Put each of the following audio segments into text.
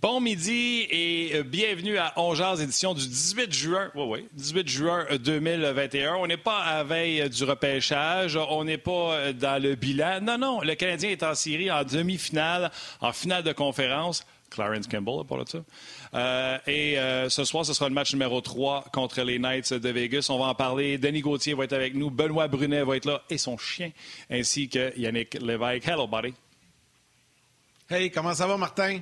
Bon midi et euh, bienvenue à Ongears, édition du 18 juin. Oui, oui, 18 juin 2021. On n'est pas à veille du repêchage, on n'est pas euh, dans le bilan. Non, non, le Canadien est en série en demi-finale, en finale de conférence. Clarence Campbell pour ça. Euh, et ce soir, ce sera le match numéro 3 contre les Knights de Vegas. On va en parler. Denis Gauthier va être avec nous. Benoît Brunet va être là et son chien, ainsi que Yannick Lévesque. Hello, buddy. Hey, comment ça va, Martin?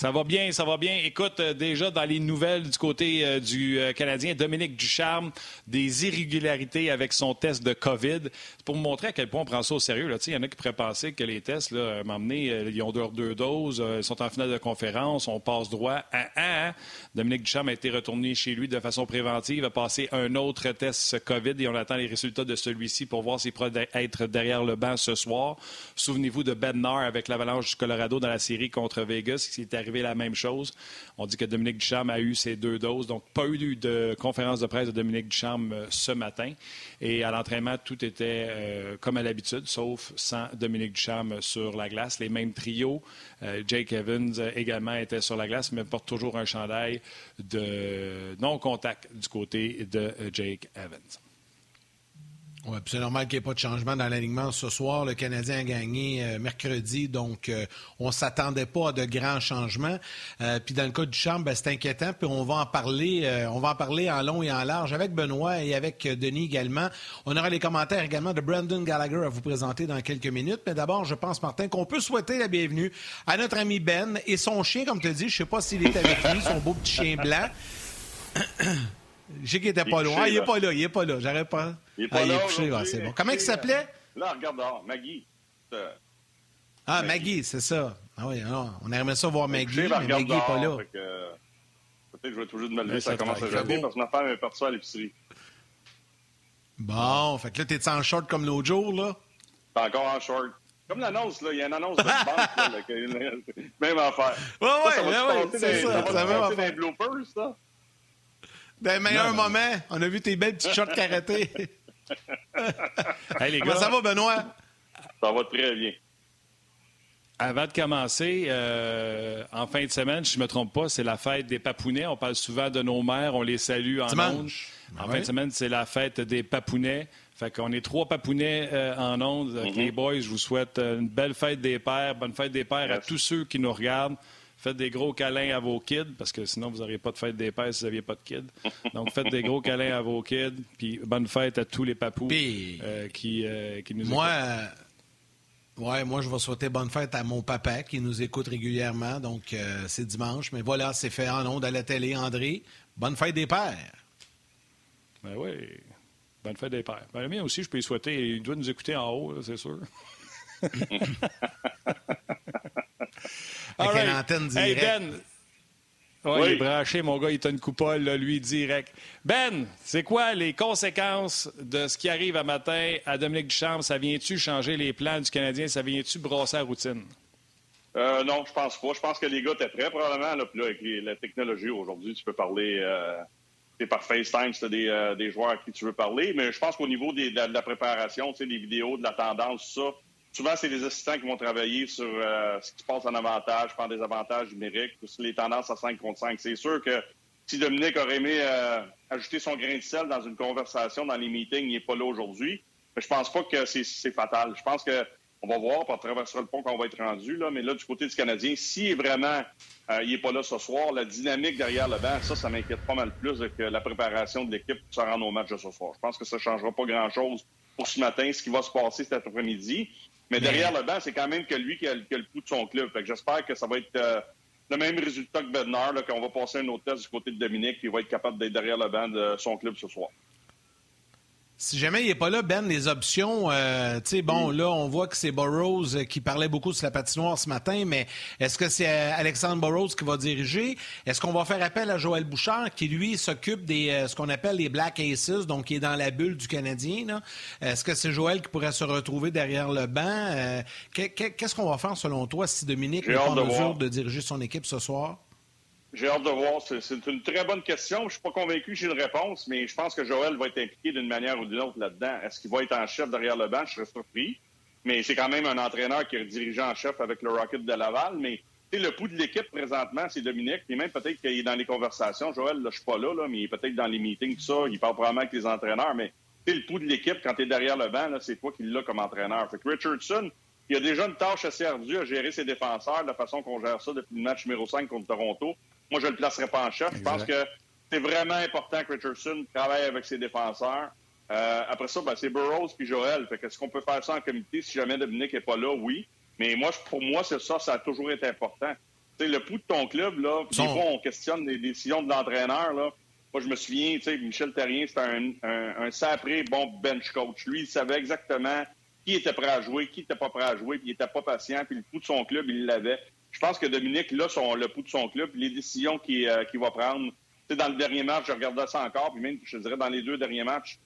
Ça va bien, ça va bien. Écoute, euh, déjà dans les nouvelles du côté euh, du euh, Canadien, Dominique Ducharme, des irrégularités avec son test de COVID. C'est pour montrer à quel point on prend ça au sérieux. Il y en a qui pourraient penser que les tests, là, m'emmener, ils ont deux, doses, ils sont en finale de conférence, on passe droit à un. Dominique Ducharme a été retourné chez lui de façon préventive, a passé un autre test COVID et on attend les résultats de celui-ci pour voir s'il pourrait être derrière le banc ce soir. Souvenez-vous de Bednar avec l'Avalanche du Colorado dans la série contre Vegas, qui est arrivé On dit que Dominique Ducharme a eu ses deux doses, donc pas eu de conférence de presse de Dominique Ducharme euh, ce matin. Et à l'entraînement, tout était euh, comme à l'habitude, sauf sans Dominique Ducharme sur la glace. Les mêmes trios. Euh, Jake Evans également était sur la glace, mais porte toujours un chandail de non-contact du côté de Jake Evans. Oui, c'est normal qu'il n'y ait pas de changement dans l'alignement ce soir. Le Canadien a gagné euh, mercredi, donc euh, on ne s'attendait pas à de grands changements. Euh, puis dans le cas du Champ, ben, c'est inquiétant. Puis on va en parler, on va en parler en long et en large avec Benoît et avec Denis également. On aura les commentaires également de Brandon Gallagher à vous présenter dans quelques minutes. Mais d'abord, je pense, Martin, qu'on peut souhaiter la bienvenue à notre ami Ben et son chien, comme tu dit. Je ne sais pas s'il est avec lui, son beau petit chien blanc. Je sais qu'il était pas loin. Ah, il est pas là, il est pas là. J'arrête pas. Il est pas ah, là. couché, c'est bon. Comment il s'appelait? Là, regarde dehors, Maggie. Ah, Maggie, c'est ça. Ah oui, alors, on aimerait ça voir Maggie, mais Maggie n'est pas là. Peut-être que je vais toujours de me lever, ça, commence à jaser parce que ma femme est partie à l'épicerie. Bon, fait que là, t'es en short comme l'autre jour, là? T'es encore en short. Comme l'annonce, là, il y a une annonce de banque, là, même affaire. Ouais, ouais, ouais, c'est ça. Ça va passer dans les bloopers, ça? D'un meilleur moment, on a vu tes belles petites shorts karaté. hey, les gars, ça va, Benoît? Ça va très bien. Avant de commencer, euh, en fin de semaine, je ne me trompe pas, c'est la fête des Papounets. On parle souvent de nos mères, on les salue en Dimanche. En fin de semaine, c'est la fête des Papounets. Fait qu'on est trois Papounets euh, en ondes. Mm-hmm. Les boys, je vous souhaite une belle fête des pères, bonne fête des pères à tous ceux qui nous regardent. Faites des gros câlins à vos kids, parce que sinon, vous n'auriez pas de fête des pères si vous n'aviez pas de kids. Donc, faites des gros câlins à vos kids, puis bonne fête à tous les papous euh, qui, euh, qui, nous moi, euh, Ouais, moi, je vais souhaiter bonne fête à mon papa qui nous écoute régulièrement. Donc, c'est dimanche. Mais voilà, c'est fait en ondes à la télé, André. Bonne fête des pères. Ben oui. Bonne fête des pères. Ben, le mien aussi, je peux y souhaiter. Il doit nous écouter en haut, c'est sûr. Avec une antenne directe. Hey ben, oui. il est branché, mon gars, il a une coupole, lui, direct. Ben, c'est quoi les conséquences de ce qui arrive à matin à Dominique Duchamp? Ça vient-tu changer les plans du Canadien? Ça vient-tu brosser la routine? Euh, non, je pense pas. Je pense que les gars étaient prêts, probablement. Là, puis là, avec la technologie, aujourd'hui, tu peux parler euh, par FaceTime, c'est des, euh, des joueurs à qui tu veux parler. Mais je pense qu'au niveau des, de, la, de, la préparation, des vidéos, de la tendance, ça, souvent, c'est les assistants qui vont travailler sur euh, ce qui se passe en avantage, prendre des avantages numériques, sur les tendances à 5 contre 5. C'est sûr que si Dominique aurait aimé euh, ajouter son grain de sel dans une conversation, dans les meetings, il n'est pas là aujourd'hui. Je pense pas que c'est fatal. Je pense que on va voir, on traversera le pont quand on va être rendu, là, mais là, du côté du Canadien, si vraiment euh, il n'est pas là ce soir, la dynamique derrière le banc, ça, ça m'inquiète pas mal plus que la préparation de l'équipe pour se rendre au match de ce soir. Je pense que ça ne changera pas grand-chose pour ce matin, ce qui va se passer cet après-midi. Mais derrière le banc, c'est quand même que lui qui a, le pouls de son club. j'espère que ça va être euh, le même résultat que Bednar, qu'on va passer un autre test du côté de Dominique, il va être capable d'être derrière le banc de son club ce soir. Si jamais il n'est pas là, Ben, les options, euh, tu sais, bon, là, on voit que c'est Burroughs euh, qui parlait beaucoup sur la patinoire ce matin, mais est-ce que c'est euh, Alexandre Burroughs qui va diriger? Est-ce qu'on va faire appel à Joël Bouchard, qui, lui, s'occupe des ce qu'on appelle les Black Aces, donc qui est dans la bulle du Canadien? Est-ce que c'est Joël qui pourrait se retrouver derrière le banc? Qu'est-ce qu'on va faire, selon toi, si Dominique n'est pas en mesure de diriger son équipe ce soir? J'ai hâte de voir. C'est une très bonne question. Je suis pas convaincu que j'ai une réponse, mais je pense que Joël va être impliqué d'une manière ou d'une autre là-dedans. Est-ce qu'il va être en chef derrière le banc? Je serais surpris. Mais c'est quand même un entraîneur qui est dirigé en chef avec le Rocket de Laval. Mais le pouls de l'équipe présentement, c'est Dominique. Puis même peut-être qu'il est dans les conversations. Joël, là, je suis pas là, là mais il est peut-être dans les meetings, tout ça. Il parle probablement avec les entraîneurs. Mais le pouls de l'équipe, quand tu es derrière le banc, c'est toi qui l'as comme entraîneur. Fait que Richardson, il a déjà une tâche assez ardue à gérer ses défenseurs de la façon qu'on gère ça depuis le match numéro 5 contre Toronto. Moi, je ne le placerai pas en chef. Je pense que c'est vraiment important que Richardson travaille avec ses défenseurs. Euh, après ça, ben, c'est Burroughs puis Joël. Fait est-ce qu'on peut faire ça en comité? Si jamais Dominique n'est pas là? Oui. Mais moi, pour moi, c'est ça, ça a toujours été important. sais, le pouls de ton club, là, des fois, on questionne les décisions de l'entraîneur. Là. Moi, je me souviens, Michel Terrien, c'était un, un, un sapré bon bench coach. Lui, il savait exactement qui était prêt à jouer, qui n'était pas prêt à jouer, puis il n'était pas patient, puis le pouls de son club, il l'avait. Je pense que Dominique, là, son, le pouls de son club, les décisions qu'il euh, va prendre, dans le dernier match, je regardais ça encore, puis même, je dirais, dans les deux derniers matchs,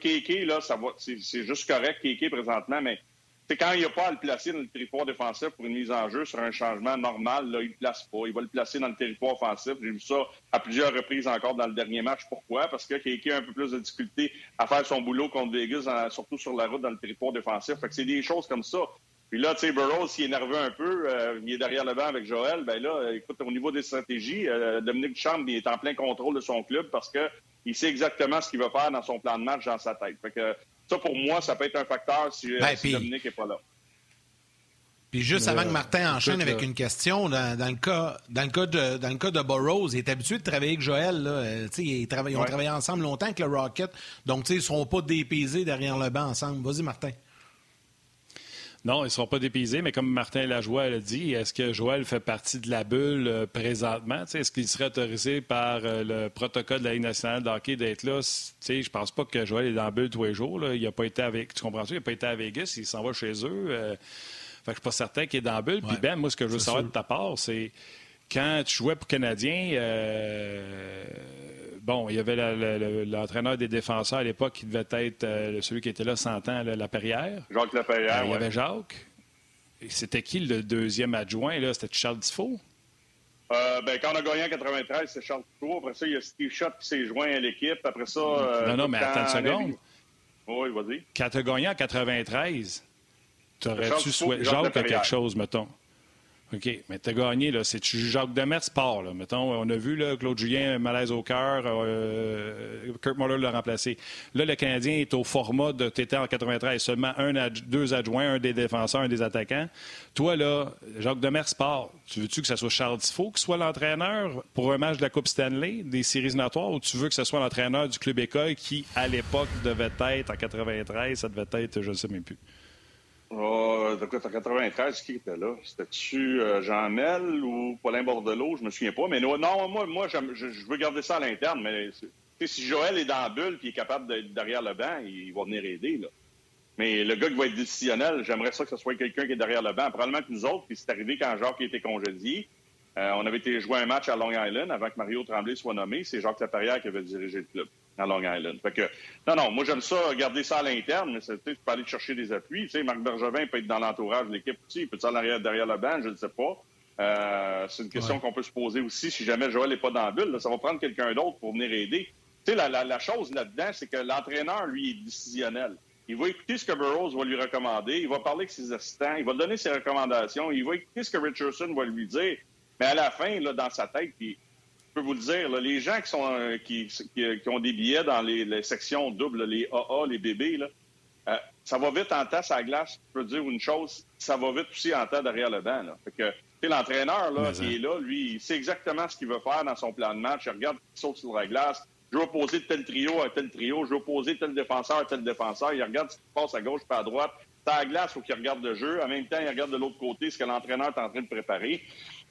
Kéké, là, c'est juste correct, Kéké, présentement, mais quand il n'y a pas à le placer dans le territoire défensif pour une mise en jeu sur un changement normal, là, il ne le place pas. Il va le placer dans le territoire offensif. J'ai vu ça à plusieurs reprises encore dans le dernier match. Pourquoi? Parce que Kéké a un peu plus de difficulté à faire son boulot contre Vegas, surtout sur la route dans le territoire défensif. Fait que c'est des choses comme ça. Puis là, tu sais, Burroughs, s'il est nerveux un peu, euh, il est derrière le banc avec Joël, ben là, écoute, au niveau des stratégies, euh, Dominique Duchamp, il est en plein contrôle de son club parce que il sait exactement ce qu'il va faire dans son plan de match dans sa tête. Fait que ça, pour moi, ça peut être un facteur si, euh, ben, Dominique n'est pas là. Puis juste avant que Martin enchaîne avec une question, dans, le cas, dans le cas de dans le cas de Burroughs, il est habitué de travailler avec Joël. Là. Ils, ils, ont travaillé ensemble longtemps avec le Rocket. Donc, ils ne seront pas dépaysés derrière le banc ensemble. Vas-y, Martin. Non, ils ne seront pas dépaysés, mais comme Martin Lajoie l'a dit, est-ce que Joël fait partie de la bulle euh, présentement? Est-ce qu'il serait autorisé par euh, le protocole de la Ligue nationale de hockey d'être là? Je je pense pas que Joël est dans la bulle tous les jours. Il n'a pas été avec. Tu comprends-tu? Il n'a pas été à Vegas, il s'en va chez eux. Euh, fait que je suis pas certain qu'il est dans la bulle. Puis Ben, moi, ce que je veux savoir de ta part, c'est quand tu jouais pour Canadien, bon, il y avait l'entraîneur des défenseurs à l'époque qui devait être euh, celui qui était là 100 ans, la Perrière. Jacques Laperrière, euh, Il y avait Jacques. C'était qui le deuxième adjoint? là? C'était Charles Tifo? Euh, ben, quand on a gagné en 93, c'est Charles Tifo. Après ça, il y a Steve Schott qui s'est joint à l'équipe. Après ça. non, non, mais attends une seconde. Oui, vas-y. Quand tu as gagné en 93, tu aurais-tu souhaité. Jacques a quelque chose, mettons. OK. Mais tu as gagné, là. C'est Jacques Demers sport, là. Mettons, on a vu, là, Claude Julien, malaise au cœur. Euh, Kurt Muller l'a remplacé. Là, le Canadien est au format de TT en 93. Seulement un, deux adjoints, un des défenseurs, un des attaquants. Toi, là, Jacques Demers sport, tu veux-tu que ce soit Charles Tifo qui soit l'entraîneur pour un match de la Coupe Stanley, des séries natoires, ou tu veux que ce soit l'entraîneur du club école qui, à l'époque, devait être, en 93, ça devait être, je ne sais même plus. Oh, de quoi, en 93, qui était là? C'était-tu euh, Jean Mel ou Paulin Bordelot? Je me souviens pas. Mais non, moi, moi je, je, veux garder ça à l'interne. Mais si Joël est dans la bulle et est capable d'être derrière le banc, il va venir aider. Là. Mais le gars qui va être décisionnel, j'aimerais ça que ce soit quelqu'un qui est derrière le banc. Probablement que nous autres, puis c'est arrivé quand Jacques était congédié. Euh, on avait été jouer un match à Long Island avant que Mario Tremblay soit nommé. C'est Jacques Laperrière qui avait dirigé le club à Long Island. Fait que, non, non, moi j'aime ça, garder ça à l'interne, mais tu peux aller chercher des appuis. Tu sais, Marc Bergevin peut être dans l'entourage de l'équipe aussi. Il peut être derrière, derrière le banc, je ne sais pas. Euh, c'est une question qu'on peut se poser aussi si jamais Joël n'est pas dans la bulle. ça va prendre quelqu'un d'autre pour venir aider. Tu sais, la, la, chose là-dedans, c'est que l'entraîneur, lui, est décisionnel. Il va écouter ce que Burroughs va lui recommander, il va parler avec ses assistants, il va donner ses recommandations, il va écouter ce que Richardson va lui dire. Mais à la fin, là, dans sa tête, puis peux vous le dire, les gens qui, sont, euh, qui, qui, ont des billets dans les, sections doubles, les AA, les bébés, là, euh, ça va vite en tasse à la glace. Je peux dire une chose, ça va vite aussi en tas derrière le banc. Là. Fait que, l'entraîneur là, qui est là, lui, il sait exactement ce qu'il veut faire dans son plan de match. Il regarde qui saute sur la glace. Je veux opposer tel trio à tel trio. Je veux opposer tel défenseur à tel défenseur. Il regarde ce qui passe à gauche pas à droite. à la glace, faut qu'il regarde le jeu. En même temps, il regarde de l'autre côté ce que l'entraîneur est en train de préparer.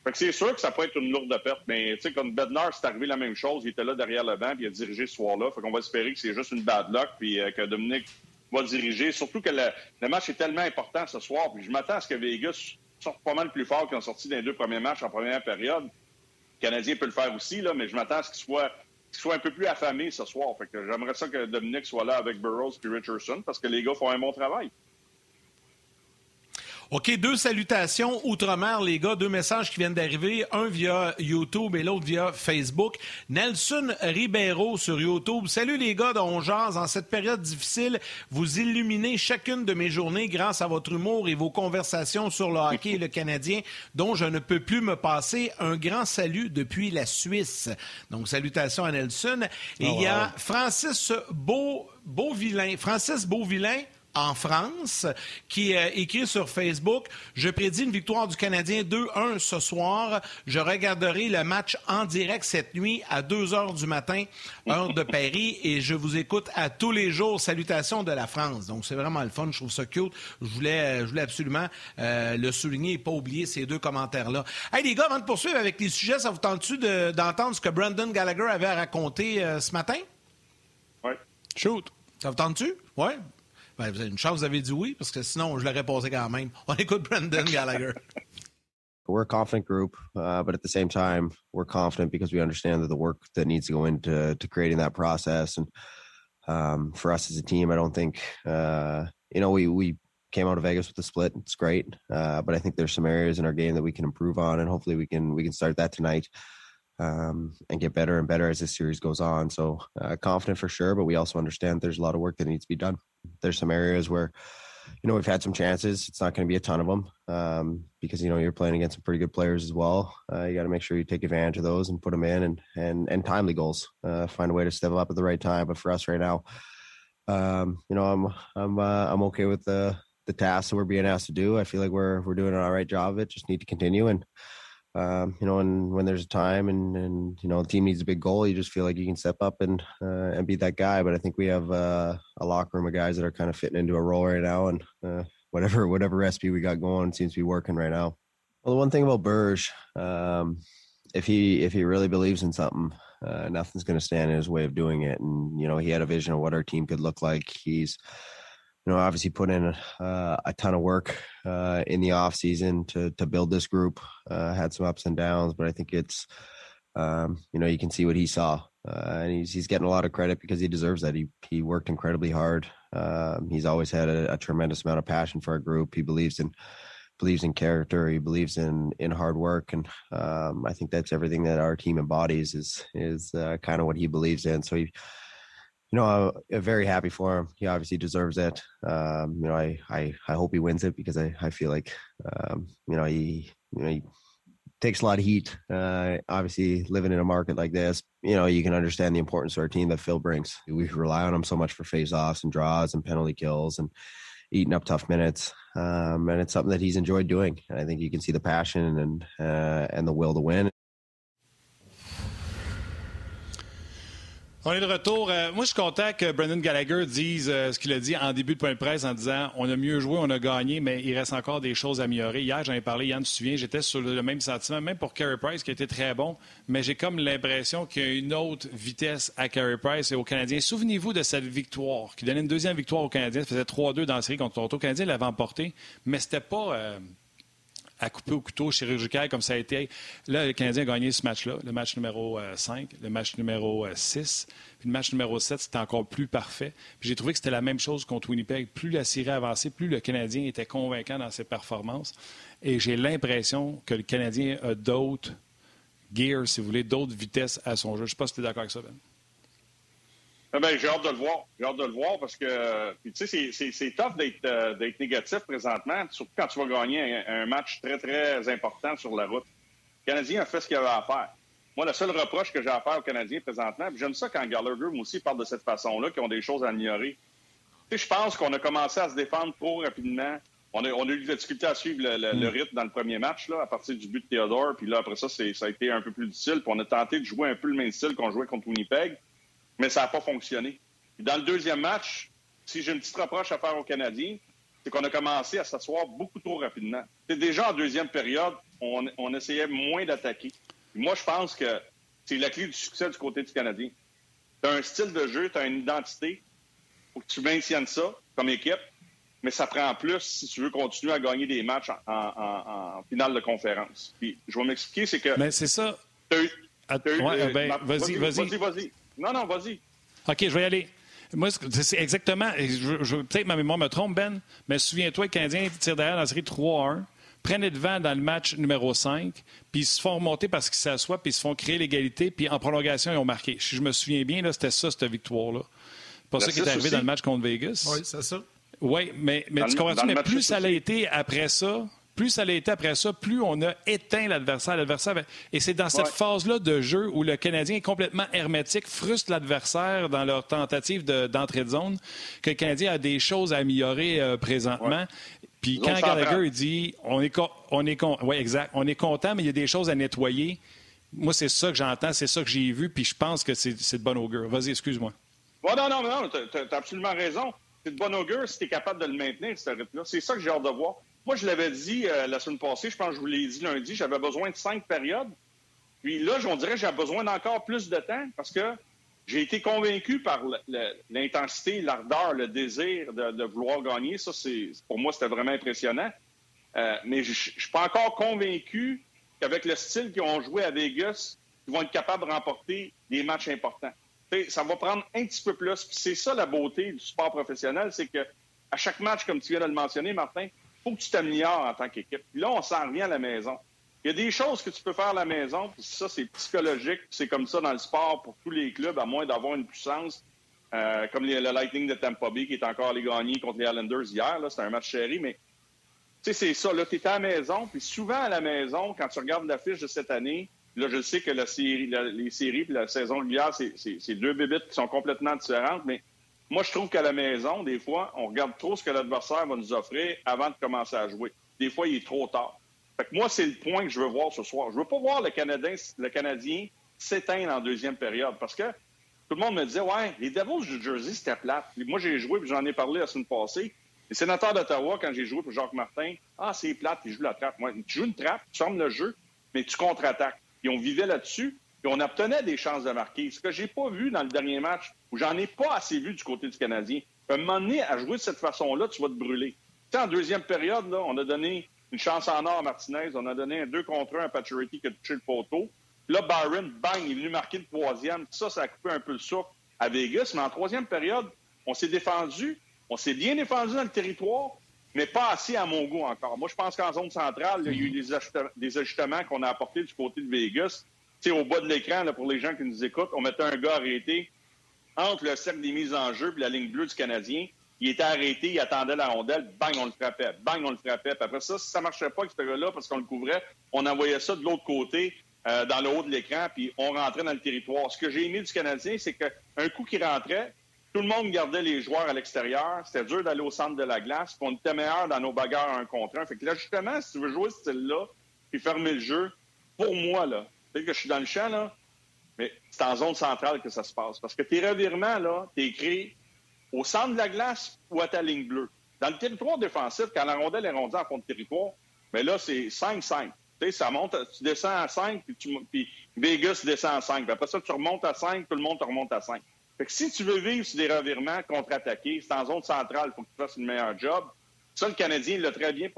Fait que c'est sûr que ça peut être une lourde perte, mais tu sais, comme Bednar, c'est arrivé la même chose. Il était là derrière le banc, puis il a dirigé ce soir-là. Fait qu'on va espérer que c'est juste une bad luck, puis euh, que Dominique va diriger. Surtout que le, match est tellement important ce soir, puis je m'attends à ce que Vegas sorte pas mal plus fort qu'ils ont sorti dans les deux premiers matchs en première période. Le Canadien peut le faire aussi, là, mais je m'attends à ce qu'il soit, soit un peu plus affamé ce soir. Fait que j'aimerais ça que Dominique soit là avec Burroughs et Richardson, parce que les gars font un bon travail. OK, deux salutations outre-mer, les gars. Deux messages qui viennent d'arriver. Un via YouTube et l'autre via Facebook. Nelson Ribeiro sur YouTube. Salut les gars de En cette période difficile, vous illuminez chacune de mes journées grâce à votre humour et vos conversations sur le hockey et le Canadien, dont je ne peux plus me passer. Un grand salut depuis la Suisse. Donc, salutations à Nelson. Et oh, il y a Francis Beau. Francis Beauvillain en France, qui euh, écrit sur Facebook Je prédis une victoire du Canadien 2-1 ce soir. Je regarderai le match en direct cette nuit à 2 heures du matin, heure de Paris, et je vous écoute à tous les jours. Salutations de la France. Donc, c'est vraiment le fun. Je trouve ça cute. Je voulais, je voulais absolument euh, le souligner et pas oublier ces deux commentaires-là. Hey, les gars, avant de poursuivre avec les sujets, ça vous tente-tu d'entendre ce que Brandon Gallagher avait à raconter euh, ce matin? Oui. Shoot. Ça vous tente-tu? Oui. Ben, vous avez une chance, vous avez dit oui, parce que sinon, je l'aurais posé quand même. On écoute Brendan Gallagher. We're a confident group, uh, but at the same time, we're confident because we understand that the work that needs to go into to creating that process. And um, for us as a team, I don't think uh, you know we we came out of Vegas with a split. It's great, uh, but I think there's some areas in our game that we can improve on, and hopefully we can we can start that tonight um, and get better and better as this series goes on. So uh, confident for sure, but we also understand there's a lot of work that needs to be done. There's some areas where, you know, we've had some chances. It's not going to be a ton of them um, because you know you're playing against some pretty good players as well. Uh, you got to make sure you take advantage of those and put them in and and and timely goals. Uh, find a way to step up at the right time. But for us right now, um, you know, I'm I'm uh, I'm okay with the the tasks that we're being asked to do. I feel like we're we're doing an all right job of it. Just need to continue and um, you know, and when there's a time and and you know the team needs a big goal, you just feel like you can step up and uh, and be that guy. But I think we have uh, a locker room of guys that are kind of fitting into a role right now, and uh, whatever whatever recipe we got going seems to be working right now. Well, the one thing about Burge, um, if he if he really believes in something, uh, nothing's going to stand in his way of doing it. And you know, he had a vision of what our team could look like. He's you know, obviously put in uh, a ton of work uh, in the off season to to build this group. Uh, had some ups and downs, but I think it's um, you know you can see what he saw, uh, and he's he's getting a lot of credit because he deserves that. He he worked incredibly hard. Um, he's always had a, a, tremendous amount of passion for our group. He believes in believes in character. He believes in in hard work, and um, I think that's everything that our team embodies. Is is uh, kind of what he believes in. So he you know, I'm very happy for him. He obviously deserves it. Um, you know, I, I, I hope he wins it because I, I feel like, um, you know, he, you know, he takes a lot of heat. Uh, obviously, living in a market like this, you know, you can understand the importance of our team that Phil brings. We rely on him so much for face-offs and draws and penalty kills and eating up tough minutes. Um, and it's something that he's enjoyed doing. And I think you can see the passion and uh, and the will to win. On est de retour. Euh, moi, je suis content que Brendan Gallagher dise euh, ce qu'il a dit en début de point de presse en disant on a mieux joué, on a gagné, mais il reste encore des choses à améliorer. Hier, j'en ai parlé, Yann, tu te souviens, j'étais sur le même sentiment, même pour Carey Price, qui a été très bon, mais j'ai comme l'impression qu'il y a une autre vitesse à Carey Price et aux Canadiens. Souvenez-vous de cette victoire, qui donnait une deuxième victoire aux Canadiens. Ça faisait 3-2 dans la série contre Toronto. Le Canadien l'avait emporté, mais c'était pas. Euh, à couper au couteau chirurgical comme ça a été. Là, le Canadien a gagné ce match-là, le match numéro 5, le match numéro 6. Puis le match numéro 7, c'était encore plus parfait. J'ai trouvé que c'était la même chose contre Winnipeg. Plus la série avançait, plus le Canadien était convaincant dans ses performances. Et j'ai l'impression que le Canadien a d'autres gears, si vous voulez, d'autres vitesses à son jeu. Je ne sais pas si tu es d'accord avec ça, Ben. Eh ben, j'ai hâte de le voir. J'ai hâte de le voir parce que tu sais, c'est tough euh, d'être négatif présentement, surtout quand tu vas gagner un, match très, très important sur la route. Le Canadien a fait ce qu'il avait à faire. Moi, le seul reproche que j'ai à faire aux Canadiens présentement, j'aime ça quand Gallagher, moi aussi, parle de cette façon-là, qu'ils ont des choses à améliorer. Tu sais, je pense qu'on a commencé à se défendre trop rapidement. On a, on a eu des difficultés à suivre le, le, mm. rythme dans le premier match, là, à partir du but de Theodore. Puis là, après ça, ça a été un peu plus difficile. Puis on a tenté de jouer un peu le même style qu'on jouait contre Winnipeg, mais ça n'a pas fonctionné. Dans le deuxième match, si j'ai une petite reproche à faire aux Canadiens, c'est qu'on a commencé à s'asseoir beaucoup trop rapidement. C'est déjà en deuxième période, on, on essayait moins d'attaquer. Moi, je pense que c'est la clé du succès du côté du Canadien. Tu as un style de jeu, tu as une identité. faut que tu maintiennes ça comme équipe, mais ça prend plus si tu veux continuer à gagner des matchs en, finale de conférence. Puis, je vais m'expliquer, c'est que. Mais c'est ça. vas-y, vas-y. Vas-y, vas-y. Non, non, vas-y. OK, je vais y aller. Moi, c'est exactement. Peut-être ma mémoire me trompe, Ben, mais souviens-toi, les Canadiens tirent derrière dans la série 3-1 prennent le devant dans le match numéro 5, puis ils se font remonter parce qu'ils s'assoient, puis ils se font créer l'égalité, puis en prolongation, ils ont marqué. Si je me souviens bien, c'était ça, cette victoire-là. C'est pas ça qui est arrivé dans le match contre Vegas. Oui, c'est ça. Oui, mais, mais tu comprends Mais plus ça a été après ça, plus ça a été après ça, plus on a éteint l'adversaire. L'adversaire et c'est dans cette phase-là de jeu où le Canadien est complètement hermétique, frustre l'adversaire dans leur tentative d'entrée de, zone, que le Canadien a des choses à améliorer euh, présentement. Puis quand Gallagher dit on est, on est, ouais, exact, on est content, mais il y a des choses à nettoyer. Moi, c'est ça que j'entends, c'est ça que j'ai vu, puis je pense que c'est de bon augure. Vas-y, excuse-moi. non, non, non, tu as, absolument raison. C'est de bon augure si tu es capable de le maintenir, ce rythme-là. C'est ça que j'ai hâte de voir. Moi, je l'avais dit euh, la semaine passée, je pense que je vous l'ai dit lundi, j'avais besoin de cinq périodes. Puis là, on dirait que j'ai besoin d'encore plus de temps parce que j'ai été convaincu par l'intensité, l'ardeur, le désir de, vouloir gagner. Ça, c'est pour moi, c'était vraiment impressionnant. Euh, mais je ne suis pas encore convaincu qu'avec le style qu'ils ont joué à Vegas, ils vont être capables de remporter des matchs importants. ça va prendre un petit peu plus. C'est ça la beauté du sport professionnel, c'est que à chaque match, comme tu viens de le mentionner, Martin, faut que tu t'améliores en tant qu'équipe. là, on s'en revient à la maison. Il y a des choses que tu peux faire à la maison, puis ça, c'est psychologique, c'est comme ça dans le sport pour tous les clubs, à moins d'avoir une puissance, euh, comme le Lightning de Tampa Bay qui est encore allé gagner contre les Islanders hier. C'était un match chéri, mais c'est ça. Là, tu es à la maison, puis souvent à la maison, quand tu regardes l'affiche de cette année, là, je sais que les séries puis la saison régulière, c'est deux bébites qui sont complètement différentes, mais moi, je trouve qu'à la maison, des fois, on regarde trop ce que l'adversaire va nous offrir avant de commencer à jouer. Des fois, il est trop tard. Fait que moi, c'est le point que je veux voir ce soir. Je veux pas voir le Canadien, le Canadien s'éteindre en deuxième période parce que tout le monde me disait, ouais, les Devils du Jersey, c'était plate. moi, j'ai joué, puis j'en ai parlé la semaine passée. Les sénateurs d'Ottawa, quand j'ai joué pour Jacques Martin, ah, c'est plate, ils jouent la trappe. Moi, tu joues une trappe, tu fermes le jeu, mais tu contre-attaques. Et on vivait là-dessus, et on obtenait des chances de marquer. Ce que j'ai pas vu dans le dernier match, où j'en ai pas assez vu du côté du Canadien. À un moment donné, à jouer de cette façon-là, tu vas te brûler. Tu sais, en deuxième période, on a donné une chance en or à Martinez. On a donné un 2 contre 1 à Pacioretty qui a touché le poteau. Là, Byron, bang, il est venu marquer le troisième. Ça, ça a coupé un peu le souffle à Vegas. Mais en troisième période, on s'est défendu. On s'est bien défendu dans le territoire, mais pas assez à mon goût encore. Moi, je pense qu'en zone centrale, il y a eu des ajustements, qu'on a apportés du côté de Vegas. Au bas de l'écran, pour les gens qui nous écoutent, on mettait un gars arrêté entre le cercle des mises en jeu et la ligne bleue du Canadien. Il était arrêté, il attendait la rondelle, bang, on le frappait, bang, on le frappait. Puis après ça, si ça marchait pas avec ce gars-là, parce qu'on le couvrait, on envoyait ça de l'autre côté, euh, dans le haut de l'écran, puis on rentrait dans le territoire. Ce que j'ai aimé du Canadien, c'est qu'un coup qui rentrait, tout le monde gardait les joueurs à l'extérieur. C'était dur d'aller au centre de la glace, puis on était meilleur dans nos bagarres un contre un. Fait que là, justement, si tu veux jouer ce style-là, puis fermer le jeu, pour moi, là, que je suis dans le champ, là, mais c'est en zone centrale que ça se passe. Parce que tes revirements, là, t'es écrit au centre de la glace ou à ta ligne bleue. Dans le territoire défensif, quand la rondelle est rendue en fond de territoire, mais là, c'est 5-5. Tu sais, ça monte, tu descends à 5, puis, Vegas descend à 5. Puis après ça, tu remontes à 5, tout le monde te remonte à 5. Fait si tu veux vivre sur des revirements, contre-attaquer, c'est en zone centrale, il faut que tu fasses une meilleure job. Ça, le Canadien l'a très bien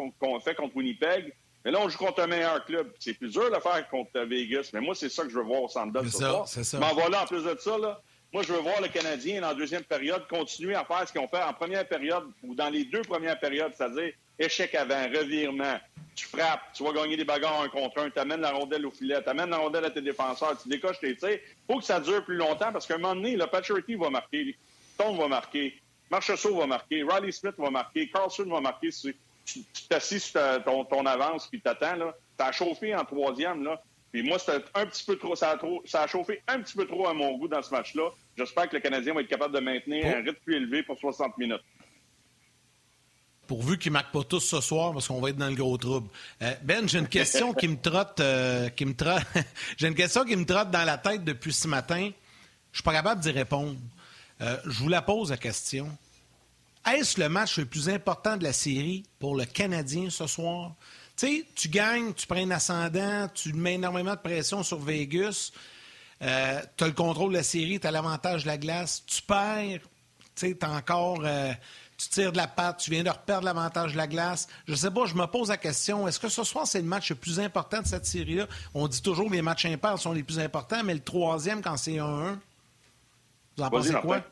fait contre Winnipeg. Mais là, on joue contre un meilleur club. C'est plus dur de faire contre Vegas. Mais moi, c'est ça que je veux voir au centre C'est ça, c'est ça. Mais voilà, en plus de ça, là, moi, je veux voir le Canadien, en deuxième période, continuer à faire ce qu'ils ont fait en première période ou dans les deux premières périodes, c'est-à-dire échec avant, revirement, tu frappes, tu vas gagner des bagarres un contre un, tu amènes la rondelle au filet, tu amènes la rondelle à tes défenseurs, tu décoches tes tirs. Il faut que ça dure plus longtemps parce qu'à un moment donné, le Paturity va marquer, Stone va marquer, Marchessault va marquer, Riley Smith va marquer, Carlson va marquer. Tu t'assis sur ton, ton avance puis t'attends, là. T'as chauffé en troisième, là. Puis moi, c'était un petit peu trop ça, a trop. ça a chauffé un petit peu trop à mon goût dans ce match-là. J'espère que le Canadien va être capable de maintenir un rythme plus élevé pour 60 minutes. Pourvu qu'ils ne marquent pas tous ce soir, parce qu'on va être dans le gros trouble. Euh, ben, j'ai une question qui me trotte, euh, qui me trotte. j'ai une question qui me trotte dans la tête depuis ce matin. Je suis pas capable d'y répondre. Euh, je vous la pose la question. Est-ce le match le plus important de la série pour le Canadien ce soir? Tu sais, tu gagnes, tu prends un ascendant, tu mets énormément de pression sur Vegas, euh, tu as le contrôle de la série, tu as l'avantage de la glace, tu perds, tu sais, encore. Euh, tu tires de la patte, tu viens de reperdre l'avantage de la glace. Je sais pas, je me pose la question, est-ce que ce soir, c'est le match le plus important de cette série-là? On dit toujours que les matchs impairs sont les plus importants, mais le troisième, quand c'est 1-1, vous en pensez quoi?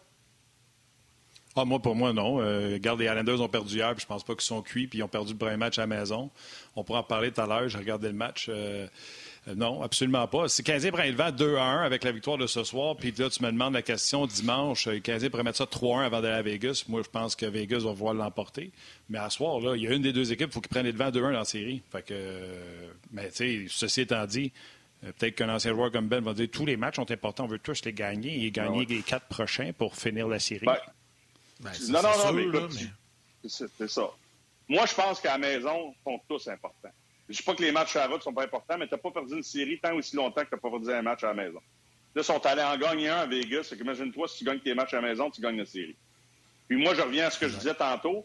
Ah, moi, pour moi, non. Euh, regarde, les Islanders ont perdu hier, puis je pense pas qu'ils sont cuits, puis ils ont perdu le premier match à la maison. On pourra en parler tout à l'heure. J'ai regardé le match. Euh, euh, non, absolument pas. Si Canadien prend le vent 2 à 1 avec la victoire de ce soir, puis là, tu me demandes la question dimanche, le Canadien pourrait mettre ça 3 1 avant d'aller à Vegas. Moi, je pense que Vegas va pouvoir l'emporter. Mais à ce soir, là, il y a une des deux équipes, il faut qu'ils prennent le vent 2 1 dans la série. Fait que, mais tu sais, ceci étant dit, Peut-être qu'un ancien joueur comme Ben va dire tous les matchs sont importants, on veut tous les gagner et gagner les quatre prochains pour finir la série. Ben, ben, non, non, non, mais écoute, c'est ça. Moi, je pense qu'à la maison, ils sont tous importants. Je ne dis pas que les matchs à la route sont pas importants, mais tu n'as pas perdu une série tant aussi longtemps que tu n'as pas perdu un match à la maison. Là, ils sont allés en gagner un à Vegas. Imagine-toi, si tu gagnes tes matchs à la maison, tu gagnes la série. Puis moi, je reviens à ce que je disais tantôt.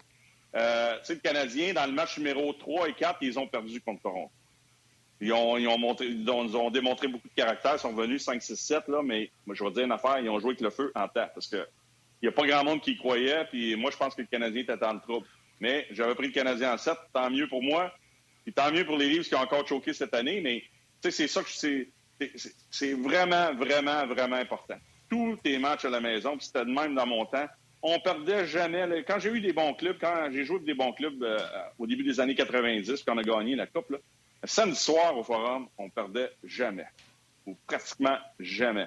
Euh, tu sais, le Canadien, dans le match numéro 3 et 4, ils ont perdu contre Toronto. Ils ont, ils ont, montré, ils ont, démontré beaucoup de caractère. Ils sont venus 5-6-7, là, mais moi, je vais dire une affaire, ils ont joué avec le feu en tête parce que il n'y a pas grand monde qui y croyait, puis moi, je pense que le Canadien était dans le trouble. Mais j'avais pris le Canadien en 7, tant mieux pour moi, puis tant mieux pour les Leafs qui ont encore choqué cette année, mais c'est ça que c'est, vraiment, vraiment, vraiment important. Tous tes matchs à la maison, puis c'était de même dans mon temps, on perdait jamais. Quand j'ai eu des bons clubs, quand j'ai joué avec des bons clubs euh, au début des années 90, puis on a gagné la Coupe, là, samedi soir au Forum, on perdait jamais, ou pratiquement jamais.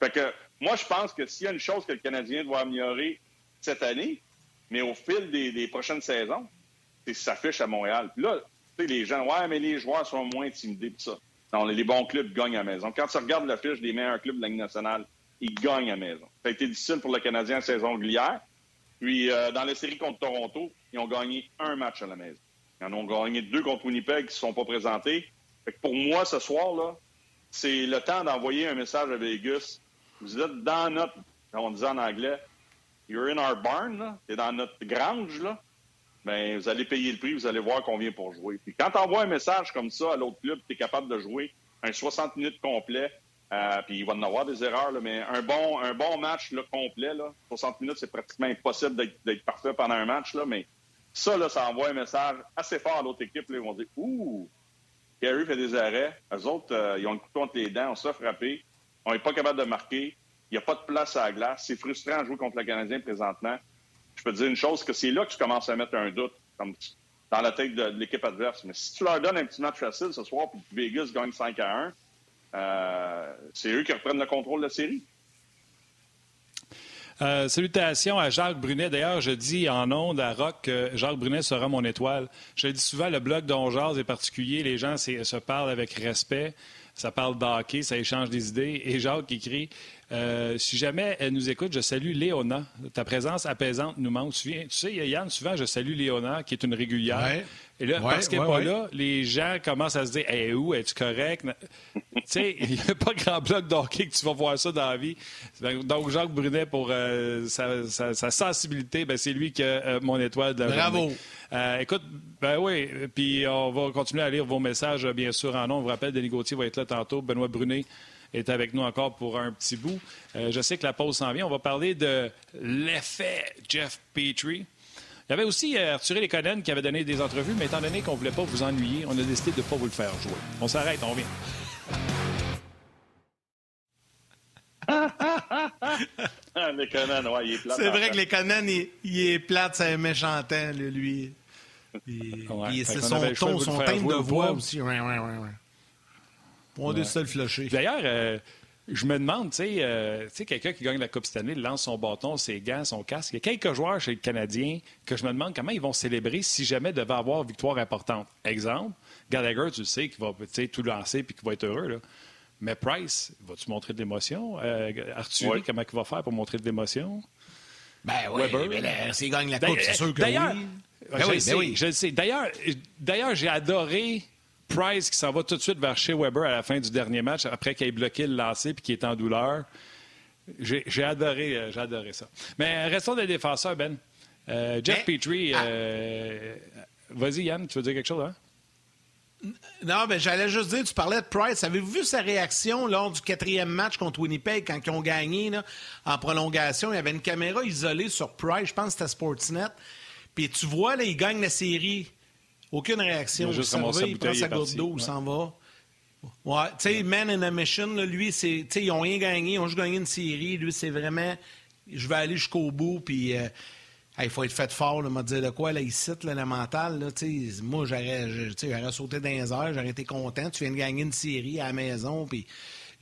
Fait que moi, je pense que s'il y a une chose que le Canadien doit améliorer cette année, mais au fil des, prochaines saisons, c'est s'affiche à Montréal. Puis là, tu les gens, ouais, mais les joueurs sont moins intimidés pour ça. Non, les bons clubs gagnent à la maison. Quand tu regardes l'affiche des meilleurs clubs de la Ligue nationale, ils gagnent à la maison. Ça a été difficile pour le Canadien en saison régulière. Puis, euh, dans la série contre Toronto, ils ont gagné un match à la maison. Ils en ont gagné deux contre Winnipeg qui ne se sont pas présentés. Fait que pour moi, ce soir-là, c'est le temps d'envoyer un message à Vegas vous êtes dans notre, on dit en anglais, you're in our barn, t'es dans notre grange, là, ben, vous allez payer le prix, vous allez voir combien pour jouer. Puis quand tu envoies un message comme ça à l'autre club, tu es capable de jouer un 60 minutes complet, euh, puis il va en avoir des erreurs, là, mais un bon, un bon match complet, là, 60 minutes, c'est pratiquement impossible d'être parfait pendant un match, là, mais ça, là, ça envoie un message assez fort à l'autre équipe. Là, ils vont dire Ouh, Gary fait des arrêts. Eux autres, euh, ils ont le couteau entre les dents, on s'est frappé. On n'est pas capable de marquer. Il n'y a pas de place à la glace. C'est frustrant de jouer contre le Canadien présentement. Je peux te dire une chose, que c'est là que tu commences à mettre un doute dans la tête de, l'équipe adverse. Mais si tu leur donnes un petit match facile ce soir, puis Vegas gagne 5 à 1, euh, c'est eux qui reprennent le contrôle de la série. Euh, salutations à Jacques Brunet. D'ailleurs, je dis en ondes à Rock que Jacques Brunet sera mon étoile. Je le dis souvent, le blog d'Ongeaz est particulier. Les gens se parlent avec respect ça parle d'hockey, ça échange des idées. Et Jacques écrit euh, Si jamais elle nous écoute, je salue Léona. Ta présence apaisante nous manque. Tu, sais, Yann, souvent, je salue Léona, qui est une régulière. Et là, parce qu'elle n'est pas là, les gens commencent à se dire Hey, où es-tu correct? Tu sais, il n'y a pas grand bloc d'hockey que tu vas voir ça dans la vie. Donc, Jacques Brunet, pour euh, sa, sensibilité, ben, c'est lui qui a euh, mon étoile de la Bravo. Euh, écoute, ben oui, puis on va continuer à lire vos messages, bien sûr, en nom. On vous rappelle, Denis Gauthier va être là tantôt. Benoît Brunet est avec nous encore pour un petit bout. Euh, je sais que la pause s'en vient. On va parler de l'effet Jeff Petrie. Il y avait aussi euh, Arthur Lekonen qui avait donné des entrevues, mais étant donné qu'on ne voulait pas vous ennuyer, on a décidé de ne pas vous le faire jouer. On s'arrête, on revient. C'est vrai que Lekonen, il, il est plate, c'est un méchant temps, lui. c'est son ton, son thème de voix aussi. Ouais, ouais, ouais, On décide de le flusher. D'ailleurs, euh, je me demande, tu sais, euh, quelqu'un qui gagne la Coupe cette année, lance son bâton, ses gants, son casque. Il y a quelques joueurs chez le Canadien que je me demande comment ils vont célébrer si jamais devait avoir victoire importante. Exemple, Gallagher, tu sais, qui va tout lancer puis qui va être heureux. Là. Mais Price, vas-tu montrer de l'émotion? Euh, Arthur, comment il va faire pour montrer de l'émotion? Ben oui, s'il gagne la Coupe, c'est sûr que oui. Ben oui, sais, ben oui. je le sais. D'ailleurs, d'ailleurs j'ai adoré Price qui s'en va tout de suite vers chez Weber à la fin du dernier match, après qu'il ait bloqué le lancer puis qu'il est en douleur. J'ai adoré, euh, adoré ça. Mais restons des défenseurs, Ben. Euh, Jeff Petrie, ah. euh, vas-y Yann, tu veux dire quelque chose, hein? Non, mais j'allais juste dire, tu parlais de Price. Avez-vous vu sa réaction lors du quatrième match contre Winnipeg quand ils ont gagné en prolongation? Il y avait une caméra isolée sur Price, je pense que c'était Sportsnet. Puis tu vois, là, il gagne la série. Aucune réaction. Il, il prend sa goutte d'eau, il s'en va. Ouais, tu sais, Man in a Mission, lui, c'est, ils n'ont rien gagné, ils ont juste gagné une série. Lui, c'est vraiment je vais aller jusqu'au bout, puis euh, il faut être fait fort, m'a dire de quoi, là, il cite le mental. Là, moi, j'aurais sauté dans les airs, j'aurais été content. Tu viens de gagner une série à la maison, puis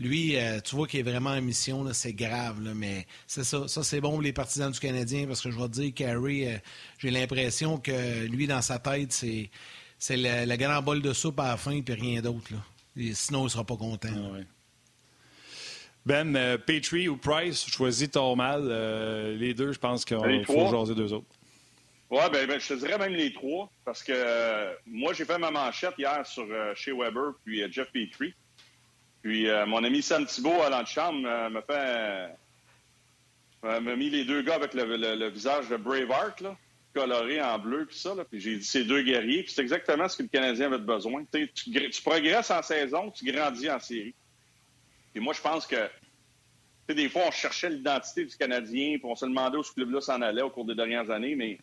lui, euh, tu vois qu'il est vraiment en mission, c'est grave, là, mais c'est ça. Ça, c'est bon pour les partisans du Canadien, parce que je vais te dire, Carey, euh, j'ai l'impression que lui, dans sa tête, c'est, c'est le, le grand bol de soupe à la fin, puis rien d'autre. sinon, il ne sera pas content. Ah ben, euh, Petrie ou Price, choisis ton mal. Euh, les deux, je pense qu'il faut jaser deux autres. Oui, ben, ben, je te dirais même les trois, parce que euh, moi, j'ai fait ma manchette hier sur chez Weber puis Jeff Petrie. Puis mon ami Sam Thibault à l'antichambre m'a fait. m'a mis les deux gars avec le, visage de Braveheart, là, coloré en bleu, puis ça. Là, puis j'ai dit ces deux guerriers, puis c'est exactement ce que le Canadien avait besoin. Tu, tu progresses en saison, tu grandis en série. Et moi, je pense que des fois, on cherchait l'identité du Canadien, puis on se demandait où ce club-là s'en allait au cours des dernières années, mais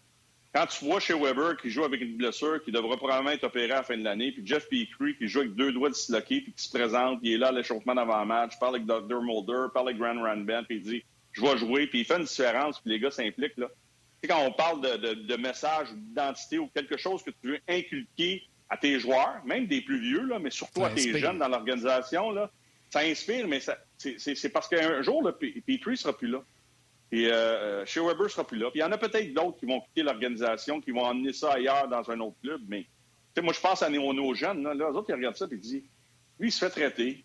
quand tu vois chez Weber qui joue avec une blessure, qui devrait probablement être opéré à la fin de l'année, puis Jeff Petrie qui joue avec deux doigts de disloqués, puis qui se présente, il est là à l'échauffement d'avant-match, parle avec Dr. Mulder, parle avec Grant Ranbent, puis il dit « je vais jouer », puis il fait une différence, puis les gars s'impliquent. Là. Tu sais, quand on parle de, de, message, d'identité ou quelque chose que tu veux inculquer à tes joueurs, même des plus vieux, là, mais surtout à tes jeunes dans l'organisation, là, ça inspire, mais c'est parce qu'un jour, là, Petrie sera plus là. Et euh, chez Weber sera plus là. Puis il y en a peut-être d'autres qui vont quitter l'organisation, qui vont emmener ça ailleurs dans un autre club. Mais moi, je pense à nos, nos jeunes. Là, autres, ils regardent ça et ils disent lui, il se fait traiter.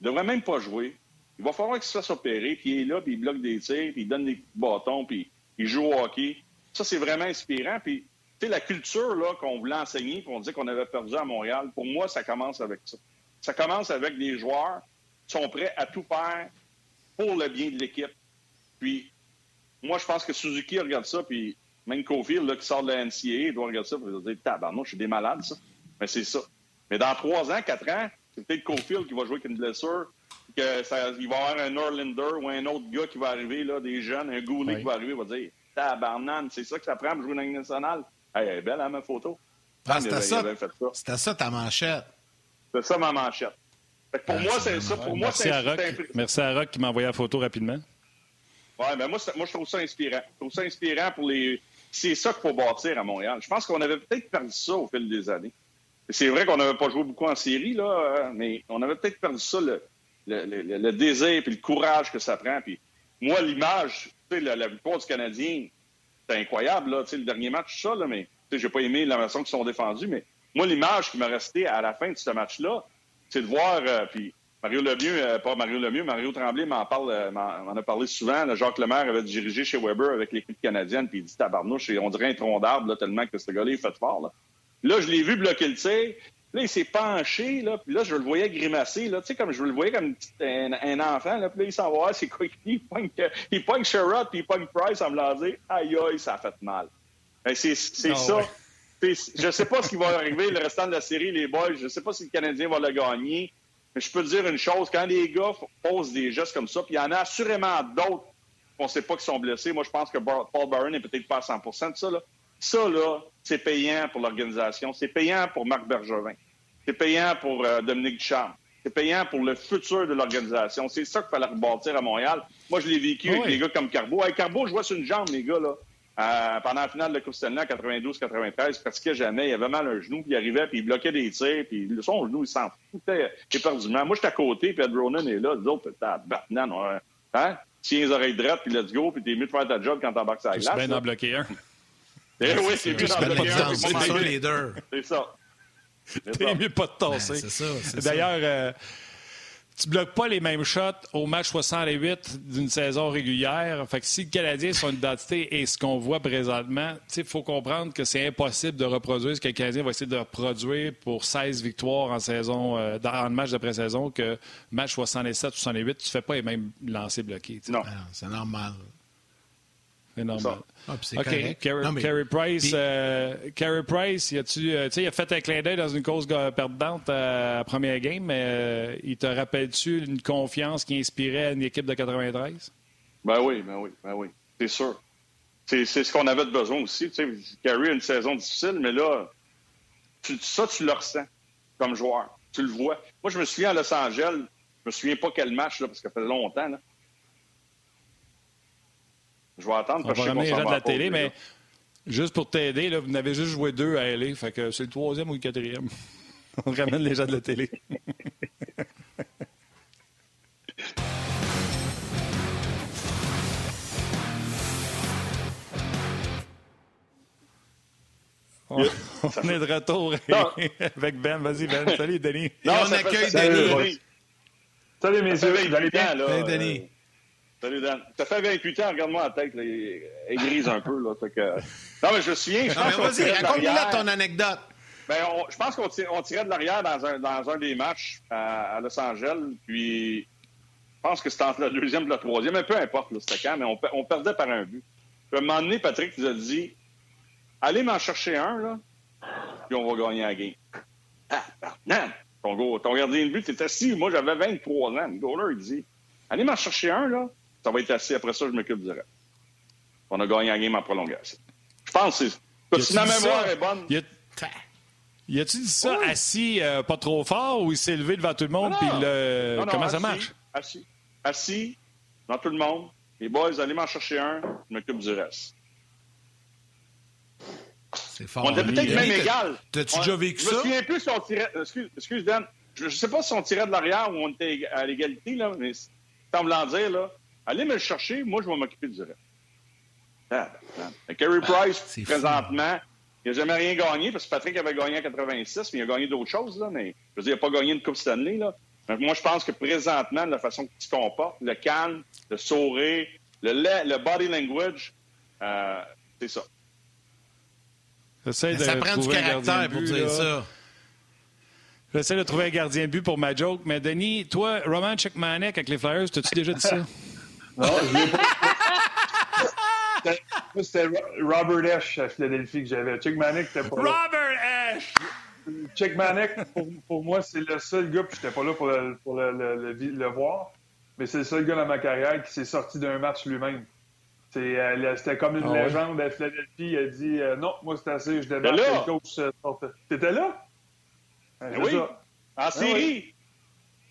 Il ne devrait même pas jouer. Il va falloir qu'il se fasse opérer. Puis il est là, puis il bloque des tirs, puis il donne des bâtons, puis il joue au hockey. Ça, c'est vraiment inspirant. Puis la culture là, qu'on voulait enseigner, qu'on disait qu'on avait perdu à Montréal, pour moi, ça commence avec ça. Ça commence avec des joueurs sont prêts à tout faire pour le bien de l'équipe. Puis, moi, je pense que Suzuki regarde ça, puis même Cofield, là, qui sort de la NCAA, doit regarder ça, pour dire, tabarnak, je suis des malades, ça. Mais c'est ça. Mais dans trois ans, quatre ans, c'est peut-être Cofield qui va jouer avec une blessure, que ça, il va y avoir un Norlander ou un autre gars qui va arriver, là, des jeunes, un Goulet qui va arriver, va dire, tabarnak, c'est ça que ça prend pour jouer dans la nationale. Hey, elle est belle, hein, ma photo. Ah, c'était ça, c'était ça ta manchette. C'était ça ma manchette pour moi, c'est ça. Pour moi, Merci, à Rock. Merci à Rock qui m'a envoyé la photo rapidement. Oui, ben moi, moi, je trouve ça inspirant. Je trouve ça inspirant pour les. C'est ça qu'il faut bâtir à Montréal. Je pense qu'on avait peut-être perdu ça au fil des années. C'est vrai qu'on n'avait pas joué beaucoup en série, là, euh, mais on avait peut-être perdu ça, le, le, désir et le courage que ça prend. Puis moi, l'image, sais, la, victoire du Canadien, c'est incroyable, là, le dernier match, ça, là, mais j'ai pas aimé la façon qu'ils sont défendus, mais moi, l'image qui m'a resté à la fin de ce match-là, c'est de voir, euh, puis Mario Lemieux, euh, pas Mario Lemieux, Mario Tremblay m'en parle, euh, m'en a parlé souvent. Jacques Lemaire avait dirigé chez Weber avec l'équipe canadienne, puis il dit tabarnouche, on dirait un tronc d'arbre, tellement que ce gars-là, il fait fort. Là, là je l'ai vu bloquer le tir. Là, il s'est penché, là, puis là, je le voyais grimacer, là, tu sais, comme je le voyais comme un, enfant, là, puis là, il s'en va c'est quoi, il pogne, il pogne Sherrod, puis il pogne Price en me l'a dit, aïe, aïe, ça a fait mal. Ben, c'est ça. Je ne sais pas ce qui va arriver le restant de la série, les boys. Je ne sais pas si le Canadien va le gagner. Mais je peux te dire une chose, quand les gars posent des gestes comme ça, puis il y en a assurément d'autres qu'on ne sait pas qui sont blessés. Moi, je pense que Paul Barron n'est peut-être pas à 100% de ça. Là. Ça, là, c'est payant pour l'organisation. C'est payant pour Marc Bergevin. C'est payant pour euh, Dominique Duchamp. C'est payant pour le futur de l'organisation. C'est ça qu'il fallait rebâtir à Montréal. Moi, je l'ai vécu avec des gars comme Carbo. Hey, Carbo, je vois sur une jambe, les gars, là. Euh, pendant la finale de Coupe Stanley en 92-93, il pratiquait jamais. Il avait mal un genou, puis il arrivait, puis il bloquait des tirs, puis son genou, il s'en foutait éperdument. Moi, j'étais à côté, puis Ed Ronan est là. Les autres, t'es à Batman, hein? Tiens les oreilles droites, puis let's go, puis t'es mieux de faire ta job quand t'embarques sur la glace. C'est bien d'en bloquer un? Eh oui, c'est mieux d'en bloquer un. C'est ça, les deux. C'est ça. T'es mieux pas de tasser. c'est ça. D'ailleurs, euh, tu bloques pas les mêmes shots au match 68 d'une saison régulière. Fait que si le Canadien son identité est ce qu'on voit présentement, il faut comprendre que c'est impossible de reproduire ce que le Canadien va essayer de reproduire pour 16 victoires en saison, euh, dans match de pré-saison que match 67-68, tu fais pas les mêmes lancers bloqués. Non. Ah, c'est normal. Normal. Ah, OK. Carey, Price, euh, Price, il a, euh, il a fait un clin d'œil dans une cause perdante à la première game, mais euh, il te rappelle-tu une confiance qui inspirait une équipe de 93? Ben oui, ben oui, ben oui. C'est sûr. C'est ce qu'on avait besoin aussi. Tu sais, Carey a une saison difficile, mais là, ça, tu le ressens comme joueur. Tu le vois. Moi, je me souviens à Los Angeles, je me souviens pas quel match, là, parce que ça fait longtemps, là. Je vais attendre. On va ramener les gens de la télé, mais juste pour t'aider, vous n'avez juste joué deux à. Fait que c'est le troisième ou le quatrième. On ramène les gens de la télé. On, est de retour avec Ben. Vas-y, Ben. Salut, Denis. Non, on accueille Denis. Salut, messieurs. Vous allez bien, là? Salut, Denis. Salut, Dan. Ça fait 28 ans, regarde-moi la tête, là, elle grise un peu. Là, que... Non, mais je me souviens. Je non, vas-y, raconte-nous ton anecdote. Ben, je pense qu'on tirait, on tirait de l'arrière dans un, dans un des matchs à, Los Angeles, puis je pense que c'était entre le deuxième et le troisième, mais peu importe, c'était quand, mais on, on, perdait par un but. Puis à un moment donné, Patrick nous a dit Allez m'en chercher un, là, puis on va gagner la game. Ah, non! Ton, ton gardien de but, t'es assis. Moi, j'avais 23 ans. Le goaler, il dit Allez m'en chercher un, là. Ça va être assez. Après ça, je m'occupe du reste. On a gagné la game en prolongation. Je pense que c'est. Si ma mémoire est bonne. Y a-tu dit ça assis euh, pas trop fort ou il s'est levé devant tout le monde? Puis le... Comment ça marche? Assis. Assis devant tout le monde. Les boys, allez m'en chercher un. Je m'occupe du reste. C'est fort. On était peut-être même égal. T'as-tu déjà vécu ça? Je me souviens plus si on tirait. Excuse, excuse Dan. Je ne sais pas si on tirait de l'arrière ou on était à l'égalité, là, mais semblant dire, là, allez me le chercher, moi, je vais m'occuper du reste. Ah, Carey Price, présentement, il n'a jamais rien gagné, parce que Patrick avait gagné en 86, mais il a gagné d'autres choses, là, mais je veux dire, il n'a pas gagné une Coupe Stanley. Là. Donc, moi, je pense que présentement, de la façon qu'il se comporte, le calme, le sourire, le, le body language, euh, c'est ça. ça prend du caractère pour dire ça. J'essaie de trouver un gardien de but pour ma joke. Mais Denis, toi, Roman Checkmanek avec les Flyers, t'as-tu déjà dit ça? non, je l'ai pas. C'était Robert Esch à Philadelphie que j'avais. Chick Manick, c'était pas là. Robert Esch! Chick Manick, pour, moi, c'est le seul gars, puis j'étais pas là pour, le, pour le, le, voir, mais c'est le seul gars dans ma carrière qui s'est sorti d'un match lui-même. Euh, c'était comme une ah légende à Philadelphie. Il a dit euh, Non, moi, c'est assez, je débarque. Le coach T'étais là? Ben oui. En ah série?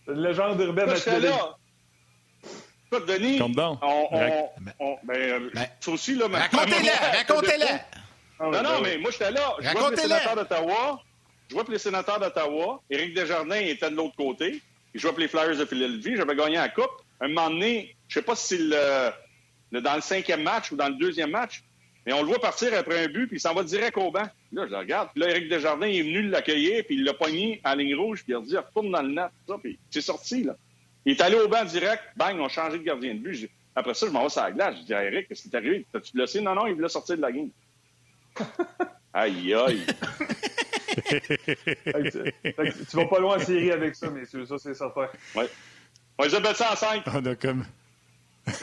Une légende urbaine à Philadelphie. Denis, on, on, on, ben, ben, aussi, là, racontez-le, racontez-le. Non, non, mais moi, j'étais là. Je vois les sénateurs d'Ottawa. Je vois pour les sénateurs d'Ottawa. Éric Desjardins était de l'autre côté. Je vois pour les Flyers de Philadelphie. J'avais gagné la Coupe. Un moment donné, je sais pas si le, dans le cinquième match ou dans le deuxième match, mais on le voit partir après un but, puis il s'en va direct au banc. Là, je le regarde. Puis là, Éric Desjardins est venu l'accueillir, puis il l'a pogné en ligne rouge, puis il a dit retourne dans le net. Ça, puis c'est sorti, là. Il est allé au banc direct, bang, on a changé de gardien de but. Après ça, je m'en vais sur la glace. Je dis à Eric, qu'est-ce qui est arrivé? T'as-tu blessé? Non, non, il voulait sortir de la game. aïe, aïe. tu vas pas loin en série avec ça, messieurs, ça, c'est certain. Oui. On les a ça en 5. On a comme.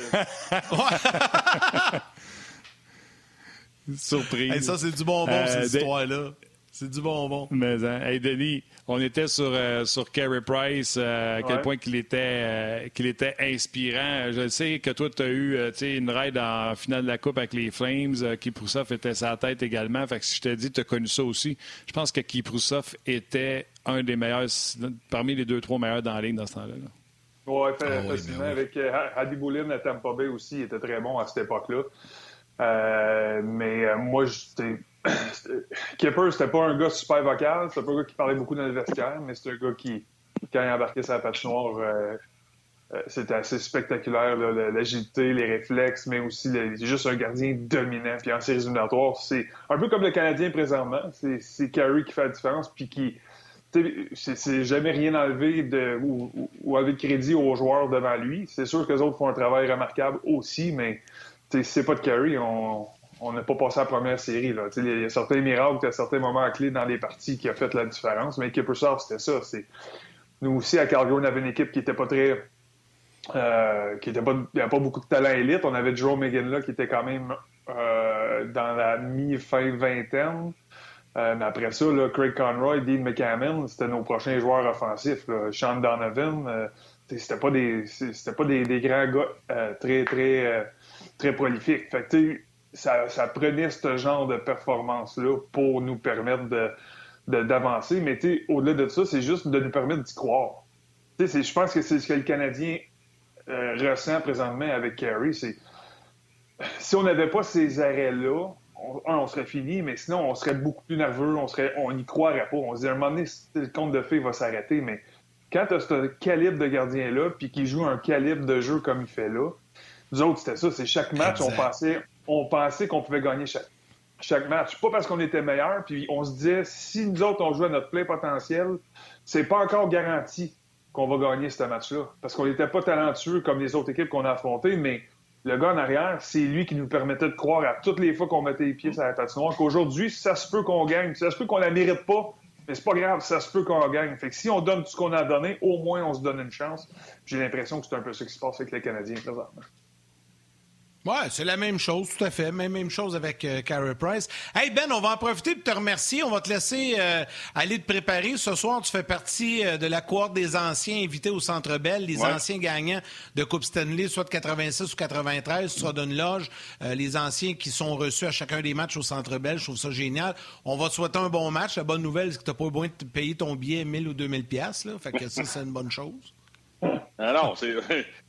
Surprise. ça, c'est du bonbon, euh, cette histoire-là. C'est du bonbon. Mais, hein, hey, Denis, on était sur, euh, sur Carey Price, euh, à quel point qu'il était, euh, qu'il était inspirant. Je sais que toi, tu as eu une ride en finale de la Coupe avec les Flames. Kiproussov était sa tête également. Fait que si je t'ai dit, tu as connu ça aussi. Je pense que Kiproussov était un des meilleurs, parmi les deux, trois meilleurs dans la ligne dans ce temps-là. Oui, ah facilement. Ben avec Hadi Boulin à Tampa Bay aussi, il était très bon à cette époque-là. mais moi, j'étais Kipper, c'était pas un gars super vocal, c'était pas un gars qui parlait beaucoup dans le vestiaire, mais c'était un gars qui, quand il embarquait sa patinoire, euh, euh, c'était assez spectaculaire, l'agilité, les réflexes, mais aussi juste un gardien dominant. Puis en séries éliminatoires, c'est un peu comme le Canadien présentement. C'est Carey qui fait la différence, puis qui. C'est jamais rien enlevé ou, ou, de crédit aux joueurs devant lui. C'est sûr que les autres font un travail remarquable aussi, mais c'est pas de Carey, on, on n'a pas passé la première série. Là. Il y a certains miracles, a certains moments clés dans les parties qui ont fait la différence, mais Kippersoft, c'était ça. Nous aussi, à Calgary, on avait une équipe qui n'était pas très. Euh, qui était pas, pas beaucoup de talent élite. On avait Joe Megan là qui était quand même euh, dans la mi-fin vingtaine. Euh, mais après ça, Craig Conroy, Dean McCammon, c'était nos prochains joueurs offensifs. Sean Donovan, c'était pas des pas des, des grands gars très très très prolifiques. Fait que, ça, ça, prenait ce genre de performance-là pour nous permettre de, d'avancer. Mais au-delà de ça, c'est juste de nous permettre d'y croire. Je pense que c'est ce que le Canadien euh, ressent présentement avec Carey. C'est si on n'avait pas ces arrêts-là, on, on serait fini, mais sinon, on serait beaucoup plus nerveux, on serait, on n'y croirait pas. On se dit, à un moment donné, le compte de fées va s'arrêter, mais quand tu as ce calibre de gardien-là, puis qui joue un calibre de jeu comme il fait là, nous autres, c'était ça, c'est chaque match, on pensait, on pensait qu'on pouvait gagner chaque, match. Pas parce qu'on était meilleur, puis on se disait, si nous autres, on jouait à notre plein potentiel, c'est pas encore garanti qu'on va gagner ce match-là. Parce qu'on n'était pas talentueux comme les autres équipes qu'on a affrontées, mais le gars en arrière, c'est lui qui nous permettait de croire à toutes les fois qu'on mettait les pieds sur la patinoire qu'aujourd'hui, ça se peut qu'on gagne. Ça se peut qu'on la mérite pas, mais c'est pas grave, ça se peut qu'on gagne. Fait si on donne tout ce qu'on a donné, au moins on se donne une chance. J'ai l'impression que c'est un peu ce qui se passe avec les Canadiens présentement. Oui, c'est la même chose, tout à fait. Même, même chose avec euh, Carey Price. Hey Ben, on va en profiter de te remercier. On va te laisser euh, aller te préparer. Ce soir, tu fais partie euh, de la cohorte des anciens invités au Centre Bell, les anciens gagnants de Coupe Stanley, soit de 86 ou 93. Tu seras d'une loge. les anciens qui sont reçus à chacun des matchs au Centre Bell. Je trouve ça génial. On va te souhaiter un bon match. La bonne nouvelle, c'est que tu n'as pas besoin de payer ton billet 1000 ou 2000 pièces. Fait que ça, c'est une bonne chose. Ah non,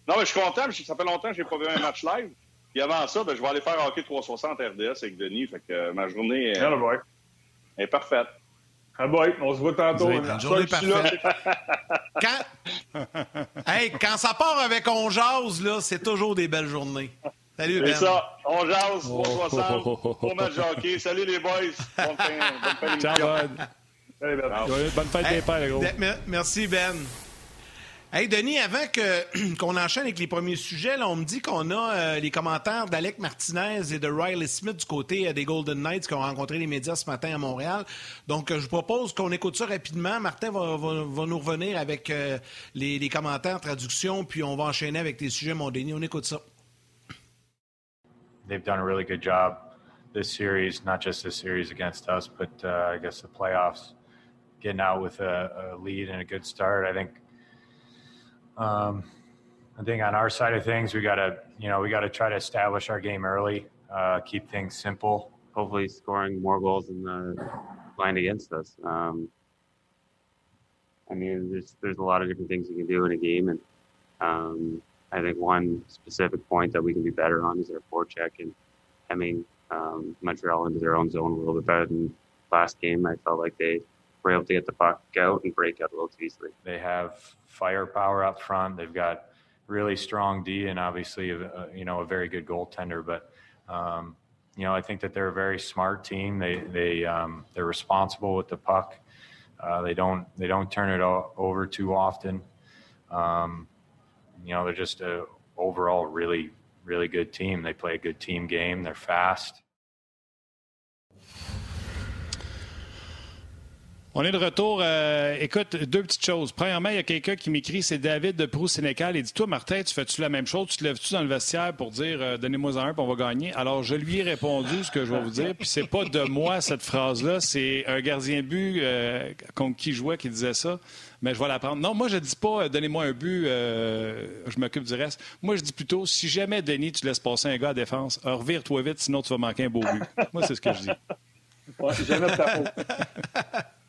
non, mais je suis content. Ça fait longtemps que je n'ai pas vu un match live. Puis avant ça, ben, je vais aller faire hockey 360 RDS avec Denis. Fait que euh, ma journée est, est parfaite. Ah boy, on se voit tantôt. Une journée parfaite. quand... hey, quand ça part avec on jase, là, c'est toujours des belles journées. Salut, Ben. C'est ça. On jase, 360, pour match hockey. Salut les boys. Bonne fin, bonne Ciao, Salut, ben. Bonne fête des pères, gros. Merci, Ben. Hey Denis, avant qu'on enchaîne avec les premiers sujets, on me dit qu'on a euh, les commentaires d'Alec Martinez et de Riley Smith du côté euh, des Golden Knights qui ont rencontré les médias ce matin à Montréal. Donc, euh, je vous propose qu'on écoute ça rapidement. Martin va, nous revenir avec les, les, commentaires, traduction, puis on va enchaîner avec tes sujets, mon Denis. On écoute ça. They've done a really good job this series, not just this series against us, but uh, I guess the playoffs, getting out with a, a lead and a good start. I think Um, I think on our side of things, we got to, you know, we got to try to establish our game early, uh, keep things simple. Hopefully, scoring more goals than the line against us. Um, I mean, there's there's a lot of different things you can do in a game, and um, I think one specific point that we can be better on is our forecheck and hemming um, Montreal into their own zone a little bit better than last game. I felt like they were able to get the puck out and break out a little too easily. They have firepower up front. They've got really strong D and obviously, a, you know, a very good goaltender. But um, you know, I think that they're a very smart team. They they um, they're responsible with the puck. Uh, they don't they don't turn it over too often. Um, you know, they're just a overall really really good team. They play a good team game. They're fast. On est de retour. Euh, écoute, deux petites choses. Premièrement, il y a quelqu'un qui m'écrit, c'est David de Proust-Sénécal. Il dit Toi, Martin, tu fais-tu la même chose? Tu te lèves-tu dans le vestiaire pour dire euh, Donnez-moi un, puis on va gagner? Alors, je lui ai répondu ce que je vais vous dire. Puis, c'est pas de moi, cette phrase-là. C'est un gardien but euh, contre qui jouait qui disait ça. Mais je vais l'apprendre. Non, moi, je dis pas Donnez-moi un but, je m'occupe du reste. Moi, je dis plutôt Si jamais, Denis, tu laisses passer un gars à défense, revire-toi vite, sinon tu vas manquer un beau but. moi, c'est ce que je dis. Ouais, jamais de ta faute.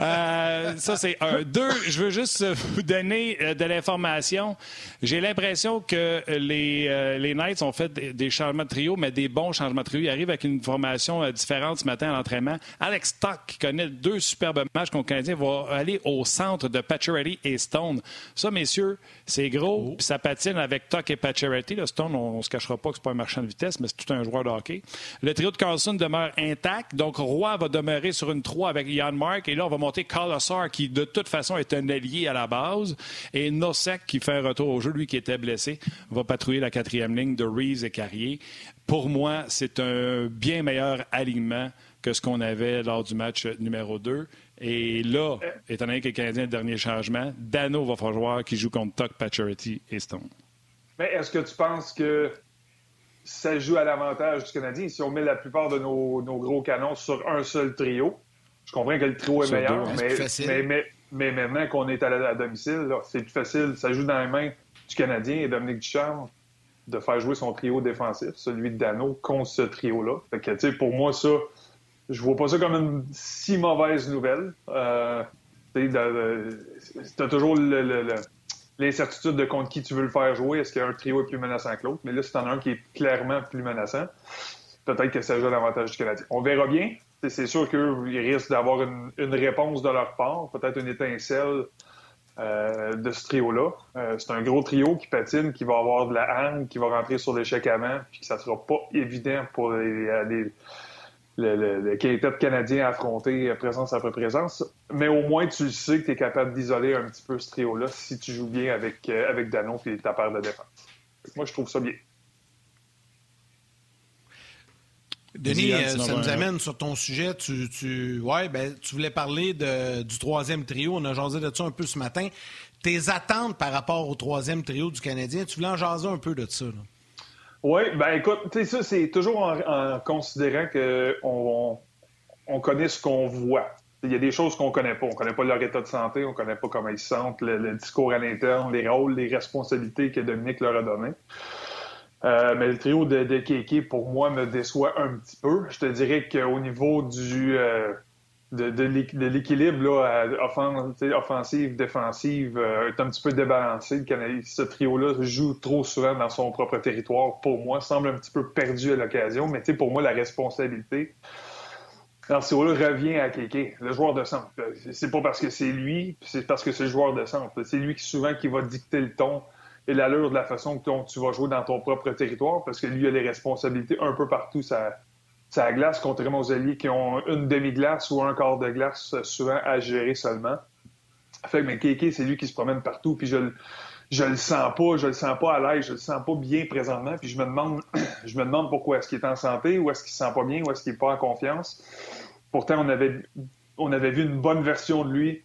Euh, ça, c'est un. Deux, je veux juste vous donner euh, de l'information. J'ai l'impression que les, euh, les Knights ont fait des, changements de trio, mais des bons changements de trio. Ils arrivent avec une formation différente ce matin à l'entraînement. Alex Stock, qui connaît deux superbes matchs contre Canadien, va aller au centre de Pacioretty et Stone. Ça, messieurs, c'est gros, oh. puis ça patine avec Tuck et Pacioretty. Stone, on ne se cachera pas que c'est pas un marchand de vitesse, mais c'est tout un joueur de hockey. Le trio de Carlson demeure intact, donc Roy va demeurer sur une 3 avec Yann Mark, et là, on va monter Carlossar, qui de toute façon est un allié à la base, et Nosek, qui fait un retour au jeu, lui qui était blessé, va patrouiller la quatrième ligne de Reeves et Carrier. Pour moi, c'est un bien meilleur alignement que ce qu'on avait lors du match numéro 2. Et là, étant donné que le Canadien le dernier changement, Dano va falloir qu'il joue contre Tuck, Pacioretty et Stone. Mais est-ce que tu penses que ça joue à l'avantage du Canadien si on met la plupart de nos, gros canons sur un seul trio? Je comprends que le trio est meilleur, mais, mais, maintenant qu'on est à, domicile, c'est plus facile. Ça joue dans les mains du Canadien et Dominique Ducharme de faire jouer son trio défensif, celui de Dano, contre ce trio-là. Fait que, pour moi, ça, je vois pas ça comme une si mauvaise nouvelle. Euh, tu as toujours l'incertitude de contre qui tu veux le faire jouer. Est-ce qu'un trio est plus menaçant que l'autre? Mais là, si t'en as un qui est clairement plus menaçant, peut-être que ça joue l'avantage du Canadien. On verra bien. C'est sûr qu'ils risquent d'avoir une, réponse de leur part, peut-être une étincelle euh, de ce trio-là. Euh, c'est un gros trio qui patine, qui va avoir de la hargne, qui va rentrer sur l'échec avant, puis que ça sera pas évident pour les, les le, le, le quintet canadien affronter présence après présence. Mais au moins, tu sais que tu es capable d'isoler un petit peu ce trio-là si tu joues bien avec, euh, avec Danon et ta paire de défense. Moi, je trouve ça bien. Denis, euh, ça nous amène sur ton sujet. Tu, tu, ouais, ben, tu voulais parler de, du troisième trio. On a jasé de ça un peu ce matin. Tes attentes par rapport au troisième trio du Canadien, tu voulais en jaser un peu de ça. Là. Oui, ben écoute, tu sais, ça, c'est toujours en, considérant qu'on on, connaît ce qu'on voit. Il y a des choses qu'on connaît pas. On connaît pas leur état de santé, on connaît pas comment ils se sentent, le, discours à l'interne, les rôles, les responsabilités que Dominique leur a données. Euh, mais le trio de, de pour moi, me déçoit un petit peu. Je te dirais qu'au niveau du, euh, de, de l'équilibre offensive, défensive euh, est un petit peu débalancé. ce trio-là joue trop souvent dans son propre territoire. Pour moi, semble un petit peu perdu à l'occasion, mais pour moi, la responsabilité dans ce trio-là revient à Kéké, le joueur de centre. C'est pas parce que c'est lui, c'est parce que c'est le joueur de centre. C'est lui qui souvent qui va dicter le ton et l'allure de la façon dont tu vas jouer dans ton propre territoire, parce que lui a les responsabilités un peu partout. La glace, contrairement aux alliés qui ont une demi-glace ou un quart de glace souvent à gérer seulement. Fait que mais Kéké, c'est lui qui se promène partout, puis je, je le sens pas, je le sens pas à l'aise, je le sens pas bien présentement, puis je me demande, je me demande pourquoi est-ce qu'il est en santé, ou est-ce qu'il se sent pas bien, ou est-ce qu'il est pas en confiance. Pourtant, on avait, on avait vu une bonne version de lui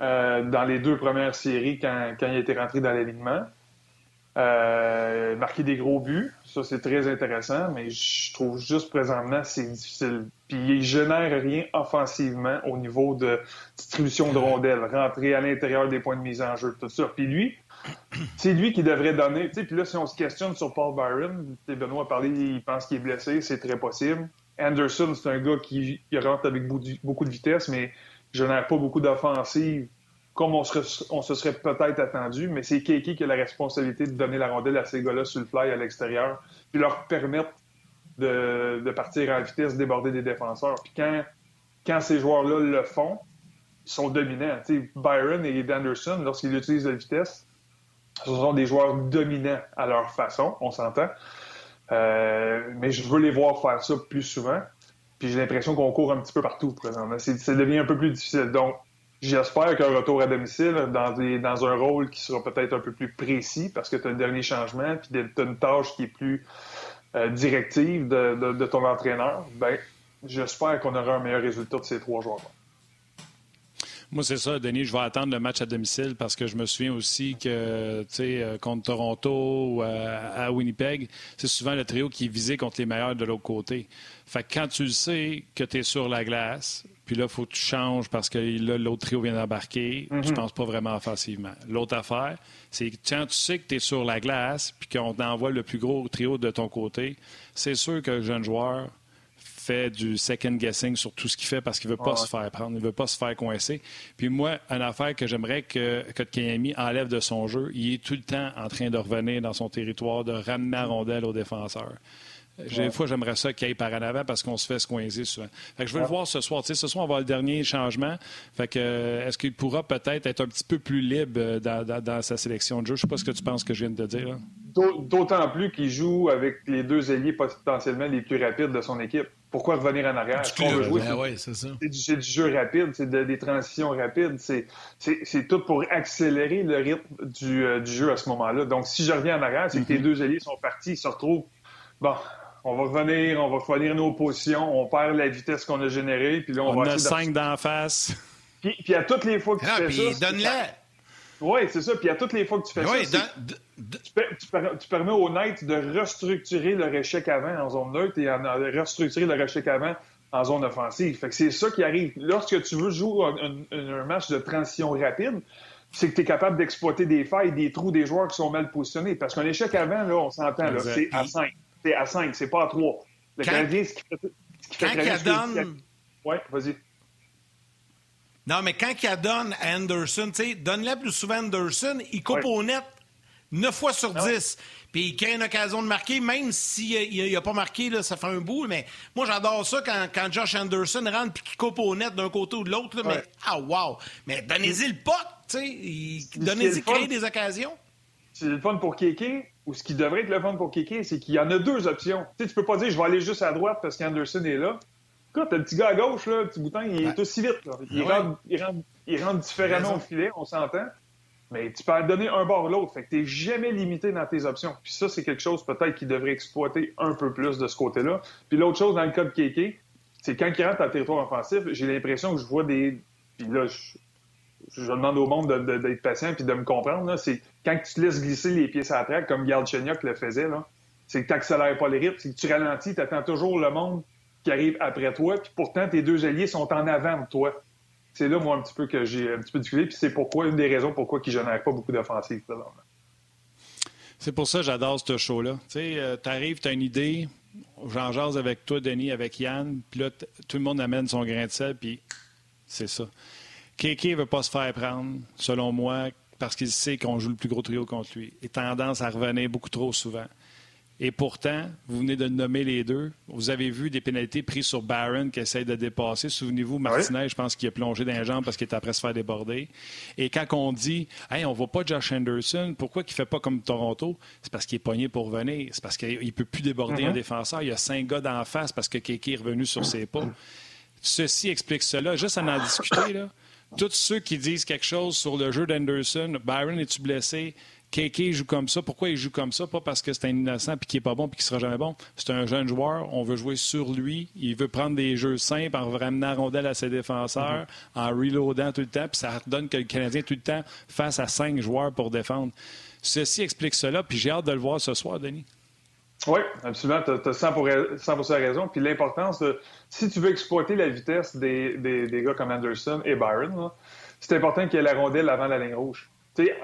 euh, dans les deux premières séries quand, quand il était rentré dans l'alignement. Euh, marquer des gros buts, ça c'est très intéressant, mais je trouve juste présentement c'est difficile. Puis il génère rien offensivement au niveau de distribution de rondelles, rentrer à l'intérieur des points de mise en jeu, tout ça. Puis lui, c'est lui qui devrait donner. Puis là, si on se questionne sur Paul Byron, Benoît a parlé, il pense qu'il est blessé, c'est très possible. Anderson, c'est un gars qui rentre avec beaucoup de vitesse, mais génère pas beaucoup d'offensive comme on, se serait peut-être attendu, mais c'est Keiki qui a la responsabilité de donner la rondelle à ces gars-là sur le fly à l'extérieur, puis leur permettre de, partir à vitesse, déborder des défenseurs. Puis quand, ces joueurs-là le font, ils sont dominants. Byron et Anderson, lorsqu'ils utilisent la vitesse, ce sont des joueurs dominants à leur façon, on s'entend. Euh, mais je veux les voir faire ça plus souvent. Puis j'ai l'impression qu'on court un petit peu partout présentement. Ça devient un peu plus difficile. Donc, J'espère qu'un retour à domicile dans, un rôle qui sera peut-être un peu plus précis parce que tu as le dernier changement puis tu as une tâche qui est plus euh, directive de, ton entraîneur, ben, j'espère qu'on aura un meilleur résultat de ces trois joueurs-là. Moi, c'est ça, Denis. Je vais attendre le match à domicile parce que je me souviens aussi que, tu sais, euh, contre Toronto ou à, Winnipeg, c'est souvent le trio qui est visé contre les meilleurs de l'autre côté. Fait que quand tu sais que tu es sur la glace, puis là, il faut que tu changes parce que l'autre trio vient d'embarquer. Tu ne mhm. penses pas vraiment offensivement. L'autre affaire, c'est que quand tu sais que tu es sur la glace puis qu'on t'envoie le plus gros trio de ton côté, c'est sûr que le jeune joueur fait du second guessing sur tout ce qu'il fait parce qu'il ne veut pas se faire prendre, il ne veut pas se faire coincer. Puis moi, une affaire que j'aimerais que Kotkaniemi enlève de son jeu, il est tout le temps en train de revenir dans son territoire, de ramener la rondelle aux défenseurs. Des fois, j'aimerais ça qu'il aille par en avant parce qu'on se fait squeezer souvent. Fait que je veux le voir ce soir. ce soir, on va avoir le dernier changement. Fait que, euh, est-ce qu'il pourra peut-être être un petit peu plus libre euh, dans, sa sélection de jeu? Je ne sais pas ce que tu penses que je viens de te dire. D'autant plus qu'il joue avec les deux ailiers potentiellement les plus rapides de son équipe. Pourquoi revenir en arrière? Ce ben c'est du, jeu rapide, c'est des transitions rapides. C'est tout pour accélérer le rythme du, euh, du jeu à ce moment-là. Donc, si je reviens en arrière, c'est que les mm-hmm. deux ailiers sont partis, ils se retrouvent bon, on va revenir, on va revenir nos positions, on perd la vitesse qu'on a générée, puis là, on, on va... a cinq d'en face. Puis, puis, à toutes les fois que tu ah, fais puis ça... donne-la! Oui, c'est ça. Puis à toutes les fois que tu fais ça, tu, permets au net de restructurer le échec avant en zone neutre et de restructurer le échec avant en zone offensive. Fait que c'est ça qui arrive. Lorsque tu veux jouer un, match de transition rapide, c'est que tu es capable d'exploiter des failles, des trous des joueurs qui sont mal positionnés. Parce qu'un échec avant, là, on s'entend, c'est à 5 c'est à 5, c'est pas à 3. Le Canadien, ce qui fait, ce qui fait quand donne... Oui, vas-y. Non, mais quand il donne à Anderson, tu sais, donne-la plus souvent à Anderson, il coupe au net 9 fois sur 10. Ah Puis il crée une occasion de marquer, même s'il n'a pas marqué, là, ça fait un bout. Mais moi, j'adore ça quand, quand, Josh Anderson rentre puis qu'il coupe au net d'un côté ou de l'autre. Mais, ah, wow! Mais donnez-y le pot, tu sais. Donnez-y créer des occasions. C'est le fun pour Kéké, ou ce qui devrait être le fun pour Kéké, c'est qu'il y en a deux options. Tu sais, tu peux pas dire je vais aller juste à droite parce qu'Anderson est là. Écoute, le petit gars à gauche, là, le petit bouton, il est aussi vite. Il, rentre, il, rentre, il, rentre, différemment au filet, on s'entend. Mais tu peux en donner un bord ou l'autre. Fait que tu n'es jamais limité dans tes options. Puis ça, c'est quelque chose peut-être qu'il devrait exploiter un peu plus de ce côté-là. Puis l'autre chose dans le cas de Kéké, c'est quand il rentre dans le territoire offensif, j'ai l'impression que je vois des. Puis là, je, demande au monde d'être patient puis de me comprendre. C'est quand tu te laisses glisser les pieds sur la traque, comme Galchenyuk le faisait, c'est que tu n'accélères pas les rythmes, c'est que tu ralentis, tu attends toujours le monde qui arrive après toi, puis pourtant tes deux alliés sont en avant de toi. C'est là, moi, un petit peu que j'ai un petit peu difficulté, puis c'est pourquoi, une des raisons pourquoi ne génèrent pas beaucoup d'offensives. C'est pour ça que j'adore ce show-là. Tu sais, euh, tu arrives, tu as une idée, j'en jase avec toi, Denis, avec Yann, puis là, tout le monde amène son grain de sel, puis c'est ça. Kéké ne veut pas se faire prendre, selon moi, parce qu'il sait qu'on joue le plus gros trio contre lui. Il a tendance à revenir beaucoup trop souvent. Et pourtant, vous venez de nommer les deux. Vous avez vu des pénalités prises sur Barron qui essaye de dépasser. Souvenez-vous, Martinez, je pense qu'il a plongé dans les jambes parce qu'il était après se faire déborder. Et quand on dit, hey, on ne voit pas Josh Anderson, pourquoi il ne fait pas comme Toronto? C'est parce qu'il est pogné pour venir. C'est parce qu'il ne peut plus déborder un mm-hmm. défenseur. Il y a cinq gars d'en face parce que Keke est revenu sur ses pas. Ceci explique cela. Juste à en discuter, là. Tous ceux qui disent quelque chose sur le jeu d'Anderson, Byron, es-tu blessé? KK joue comme ça. Pourquoi il joue comme ça? Pas parce que c'est un innocent puis qu'il n'est pas bon puis qu'il sera jamais bon. C'est un jeune joueur. On veut jouer sur lui. Il veut prendre des jeux simples en ramenant la rondelle à ses défenseurs, mm-hmm. en reloadant tout le temps. Puis ça donne que le Canadien tout le temps face à cinq joueurs pour défendre. Ceci explique cela. Puis j'ai hâte de le voir ce soir, Denis. Oui, absolument. Tu as, 100%, raison. Puis l'importance de. Si tu veux exploiter la vitesse des, des, gars comme Anderson et Byron, c'est important qu'il y ait la rondelle avant la ligne rouge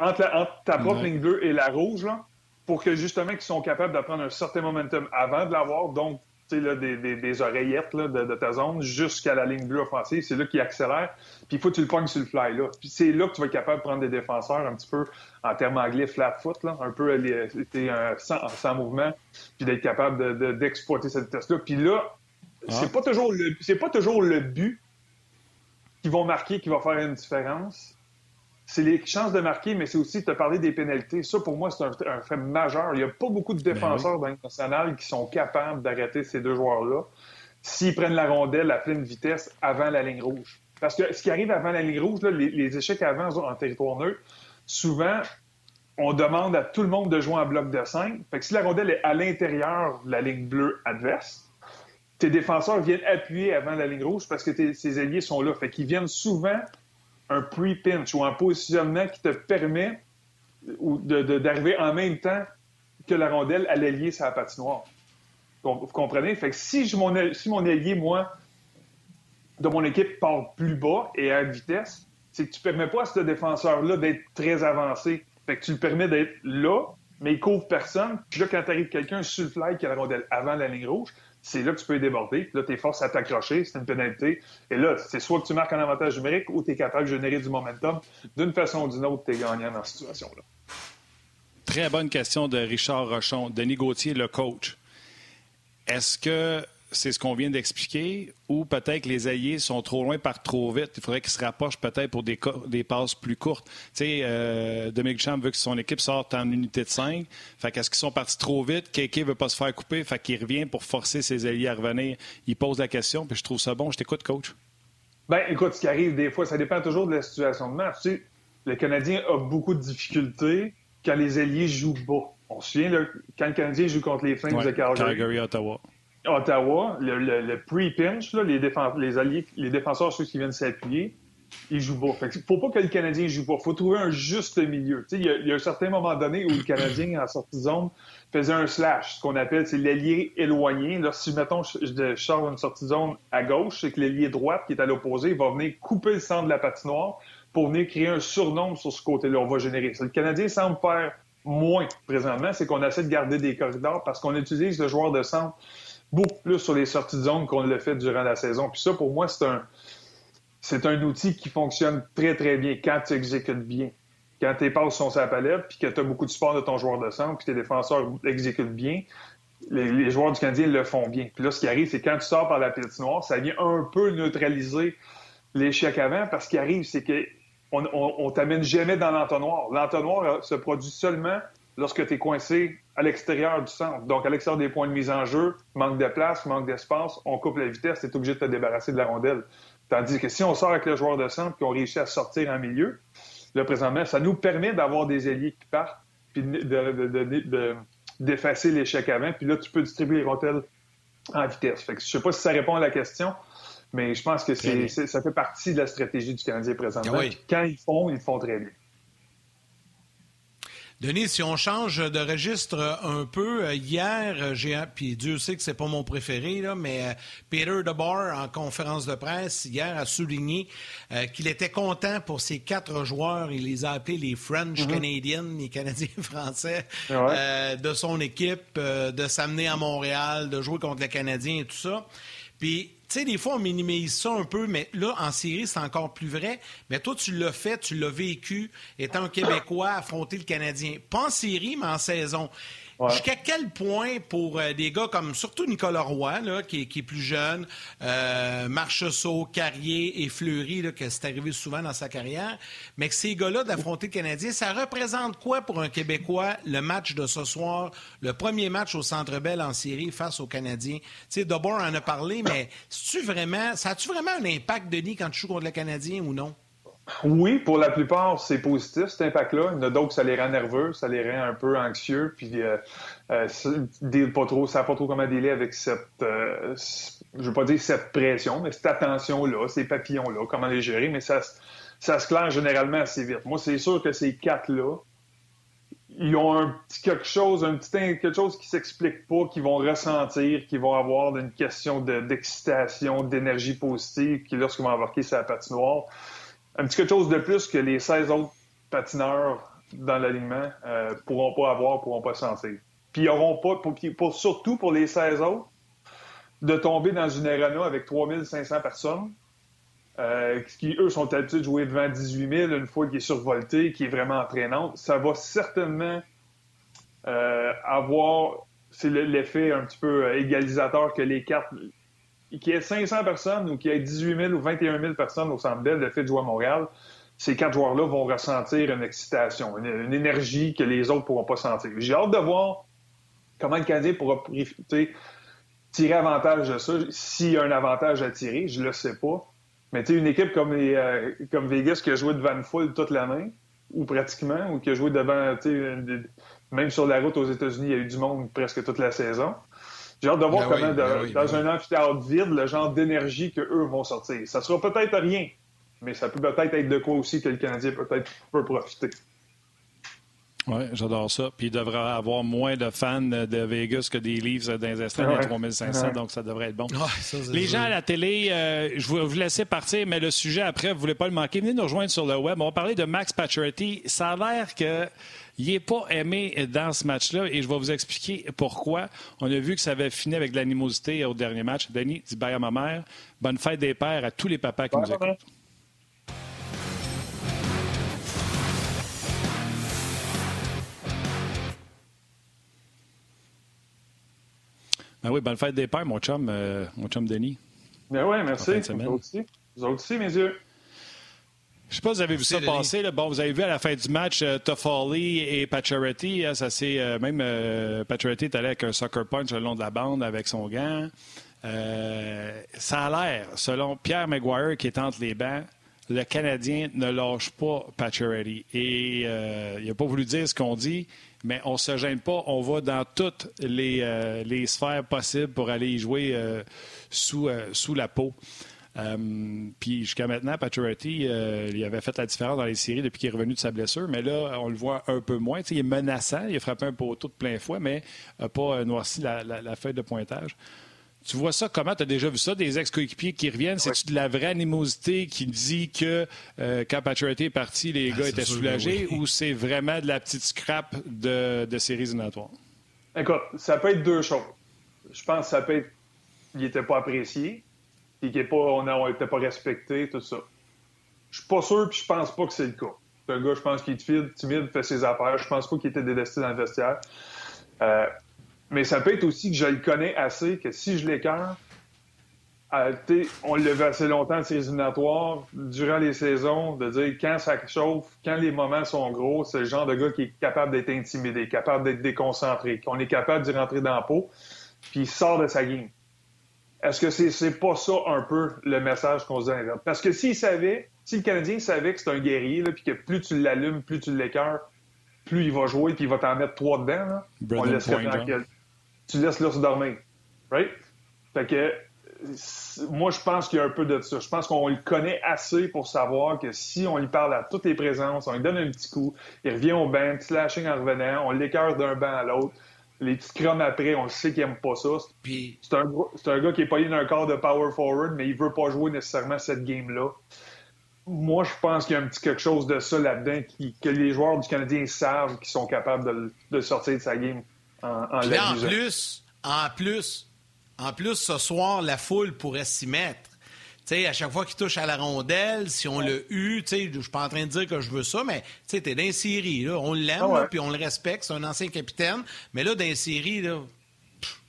entre, entre, ta propre ligne bleue et la rouge, là, pour que justement qu'ils sont capables de prendre un certain momentum avant de l'avoir, donc là, des, des, des, oreillettes là, de, ta zone jusqu'à la ligne bleue offensive. C'est là qu'il accélère. Puis il faut que tu le pognes sur le fly. là. Puis c'est là que tu vas être capable de prendre des défenseurs un petit peu en termes anglais flat foot, là, un peu euh, sans, sans, mouvement, puis d'être capable d'exploiter cette vitesse-là. Puis là, ah. c'est pas toujours le c'est pas toujours le but qui vont marquer qui va faire une différence c'est les chances de marquer, mais c'est aussi de parler des pénalités. Ça, pour moi, c'est un, fait majeur. Il n'y a pas beaucoup de ben défenseurs ben dans qui sont capables d'arrêter ces deux joueurs-là s'ils prennent la rondelle à pleine vitesse avant la ligne rouge. Parce que ce qui arrive avant la ligne rouge, les, échecs avant en territoire neutre, souvent, on demande à tout le monde de jouer en bloc de 5. Fait que si la rondelle est à l'intérieur de la ligne bleue adverse, tes défenseurs viennent appuyer avant la ligne rouge parce que tes, tes alliés sont là. Fait qu'ils viennent souvent un pre-pinch ou un positionnement qui te permet d'arriver en même temps que la rondelle à l'ailier sur la patinoire. Vous comprenez? Fait que si, mon, si mon moi, de mon équipe part plus bas et à vitesse, c'est que tu ne permets pas à ce défenseur-là d'être très avancé. Fait que tu le permets d'être là, mais il couvre personne. Puis là, quand tu arrives quelqu'un sur le fly qui a la rondelle avant la ligne rouge, c'est là que tu peux déborder. Puis là, tu es force à t'accrocher, c'est une pénalité. Et là, c'est soit que tu marques un avantage numérique ou tu es capable de générer du momentum. D'une façon ou d'une autre, tu es gagnant dans cette situation-là. Très bonne question de Richard Rochon. Denis Gauthier, le coach. Est-ce que c'est ce qu'on vient d'expliquer, ou peut-être que les alliés sont trop loin, par trop vite. Il faudrait qu'ils se rapprochent peut-être pour des, des passes plus courtes. Tu sais, euh, Dominique Champ veut que son équipe sorte en unité de 5. Fait qu'est-ce qu'ils sont partis trop vite? Kéké veut pas se faire couper. Fait qu'il revient pour forcer ses alliés à revenir. Il pose la question, puis je trouve ça bon. Je t'écoute, coach. Ben, écoute, ce qui arrive des fois, ça dépend toujours de la situation de match. Tu sais, le Canadien a beaucoup de difficultés quand les alliés jouent bas. On se souvient, quand le Canadien joue contre les Flames de Calgary. Calgary, Ottawa. Ottawa, le, pre-pinch, les, les, alliés, les défenseurs, ceux qui viennent s'appuyer, ils jouent pas. Ne faut pas que le Canadien joue pas. Il faut trouver un juste milieu. Il y, a un certain moment donné où le Canadien, en sortie de zone, faisait un slash, ce qu'on appelle l'allié éloigné. Là, si, mettons, je, sors une sortie de zone à gauche, c'est que l'allié droite, qui est à l'opposé, va venir couper le centre de la patinoire pour venir créer un surnombre sur ce côté-là. On va générer. le Canadien semble faire moins présentement, c'est qu'on essaie de garder des corridors parce qu'on utilise le joueur de centre beaucoup plus sur les sorties de zone qu'on l'a fait durant la saison. Puis ça, pour moi, c'est un. c'est un outil qui fonctionne très, très bien quand tu exécutes bien. Quand tes passes sont sur la palette, puis que tu as beaucoup de support de ton joueur de centre, puis tes défenseurs exécutent bien, les, joueurs du Canadien le font bien. Puis là, ce qui arrive, c'est quand tu sors par la noire, ça vient un peu neutraliser l'échec avant, parce ce qui arrive, c'est que on, t'amène jamais dans l'entonnoir. L'entonnoir euh, se produit seulement lorsque tu es coincé à l'extérieur du centre. Donc, à l'extérieur des points de mise en jeu, manque de place, manque d'espace, on coupe la vitesse, tu es obligé de te débarrasser de la rondelle. Tandis que si on sort avec le joueur de centre qui ont réussi à sortir en milieu, là, présentement, ça nous permet d'avoir des ailiers qui partent, puis d'effacer l'échec avant, puis là, tu peux distribuer les rondelles en vitesse. Fait que je sais pas si ça répond à la question, mais je pense que c'est, ça fait partie de la stratégie du Canadien présentement. Ah quand ils font, ils font très bien. Denis, si on change de registre un peu, euh, hier, euh, j'ai puis Dieu sait que c'est pas mon préféré, là, mais euh, Peter DeBoer, en conférence de presse hier, a souligné qu'il était content pour ses quatre joueurs. Il les a appelés les French mm-hmm. Canadiens, les Canadiens français de son équipe, de s'amener à Montréal, de jouer contre les Canadiens et tout ça. Puis tu sais, des fois, on minimise ça un peu, mais là, en série, c'est encore plus vrai. Mais toi, tu l'as fait, tu l'as vécu, étant Québécois, affronter le Canadien. Pas en série, mais en saison. Jusqu'à quel point, pour euh, des gars comme surtout Nicolas Roy, qui, est plus jeune, euh, Carrier et Fleury, que c'est arrivé souvent dans sa carrière, mais que ces gars-là d'affronter le Canadien, ça représente quoi pour un Québécois le match de ce soir, le premier match au Centre Bell en série face aux Canadiens? Tu sais, Dobor en a parlé, mais vraiment, ça a-tu vraiment un impact, Denis, quand tu joues contre le Canadien ou non? Oui, pour la plupart, c'est positif, cet impact-là. Il y en a d'autres, ça les rend nerveux, ça les rend un peu anxieux, puis euh, euh, pas trop, ça pas trop comment délai avec cette, euh, je veux pas dire cette pression, mais cette attention-là, ces papillons-là, comment les gérer, mais ça, ça se claire généralement assez vite. Moi, c'est sûr que ces quatre-là, ils ont un petit quelque chose, un petit quelque chose qui s'explique pas, qu'ils vont ressentir, qu'ils vont avoir une question d'excitation, d'énergie positive, qui lorsqu'ils vont embarquer sur la patinoire, un petit quelque chose de plus que les 16 autres patineurs dans l'alignement euh, pourront pas avoir, pourront pas sentir. Puis ils pas, pour, surtout pour les 16 autres, de tomber dans une arena avec 3500 personnes, euh, qui, eux, sont habitués de jouer devant 18 000, une fois qui est survolté, qui est vraiment entraînante. Ça va certainement euh, avoir, c'est l'effet un petit peu égalisateur que les cartes qu'il y ait 500 personnes ou qu'il y ait 18 000 ou 21 000 personnes au Centre Bell, le fait de jouer à Montréal, ces quatre joueurs-là vont ressentir une excitation, une, énergie que les autres ne pourront pas sentir. J'ai hâte de voir comment le Canadien pourra tirer avantage de ça. S'il y a un avantage à tirer, je le sais pas. Mais une équipe comme, euh, comme Vegas qui a joué devant une foule toute l'année, ou pratiquement, ou qui a joué devant, même sur la route aux États-Unis, il y a eu du monde presque toute la saison. J'ai hâte de voir ben comment, ben dans un amphithéâtre vide, le genre d'énergie qu'eux vont sortir. Ça sera peut-être rien, mais ça peut peut-être être de quoi aussi que le Canadien peut-être peut profiter. Oui, j'adore ça. Puis il devrait avoir moins de fans de Vegas que des Leafs dans les estrades 3500, donc ça devrait être bon. les gens à la télé, euh, je vais vous laisser partir, mais le sujet après, vous ne voulez pas le manquer. Venez nous rejoindre sur le web. On va parler de Max Pacioretty. Ça a l'air que il n'est pas aimé dans ce match-là et je vais vous expliquer pourquoi. On a vu que ça avait fini avec de l'animosité au dernier match. Denis, dis bye à ma mère. Bonne fête des pères à tous les papas qui nous écoutent. Ben oui, bonne fête des pères, mon chum, euh, mon chum Denis. Ben oui, merci. Vous aussi. Vous aussi, mes yeux. Je ne sais pas si vous avez vu ça passer. Bon, vous avez vu à la fin du match euh, Toffoli et Pacioretty. Hein, ça c'est euh, même euh, Pacioretty est allé avec un soccer punch le long de la bande avec son gant. Euh, ça a l'air, selon Pierre Maguire qui est entre les bancs, le Canadien ne lâche pas Pacioretty. Et il n'a pas voulu dire ce qu'on dit, mais on ne se gêne pas. On va dans toutes les, les sphères possibles pour aller y jouer sous, sous la peau. Euh, puis jusqu'à maintenant, Pacioretty, euh, il avait fait la différence dans les séries depuis qu'il est revenu de sa blessure, mais là, on le voit un peu moins. il est menaçant, il a frappé un poteau de plein fouet, mais n'a pas noirci la, feuille de pointage. Tu vois ça comment? Tu as déjà vu ça? Des ex-coéquipiers qui reviennent? C'est-tu de la vraie animosité qui dit que euh, quand Pacioretty est parti, les ah, gars étaient soulagés ou c'est vraiment de la petite scrap de, de séries éliminatoires? Écoute, ça peut être deux choses. Je pense que ça peut être. Il n'était pas apprécié puis qu'on on n'était pas respecté, tout ça. Je suis pas sûr, puis je pense pas que c'est le cas. C'est un gars, je pense, qui est timide, fait ses affaires. Je pense pas qu'il était dévesté dans le vestiaire. Euh, mais ça peut être aussi que je le connais assez que si je l'écarte, euh, on le vu assez longtemps, ces éliminatoires, durant les saisons, de dire quand ça chauffe, quand les moments sont gros, c'est le genre de gars qui est capable d'être intimidé, capable d'être déconcentré, qu'on est capable d'y rentrer dans la peau, puis il sort de sa game. Est-ce que c'est pas ça un peu le message qu'on se donne? Parce que s'il savait, si le Canadien savait que c'est un guerrier, puis que plus tu l'allumes, plus tu l'écœures, plus il va jouer, puis il va t'en mettre trois dedans, là, on laisse tu laisses l'ours dormir. Right? Fait que moi, je pense qu'il y a un peu de ça. Je pense qu'on le connaît assez pour savoir que si on lui parle à toutes les présences, on lui donne un petit coup, il revient au banc, petit lashing en revenant, on l'écœure d'un banc à l'autre. Les petits crumbs après, on sait qu'il n'aime pas ça. C'est un, un, gars qui est payé d'un corps de power forward, mais il veut pas jouer nécessairement cette game-là. Moi, je pense qu'il y a un petit quelque chose de ça là-dedans que les joueurs du Canadien savent qu'ils sont capables de, sortir de sa game en, en, en plus, en plus, en plus, ce soir, la foule pourrait s'y mettre. à chaque fois qu'il touche à la rondelle, si on l'a eu, je ne suis pas en train de dire que je veux ça, mais tu es dans là, on l'aime, ah puis on le respecte, c'est un ancien capitaine, mais là, dans une série, là,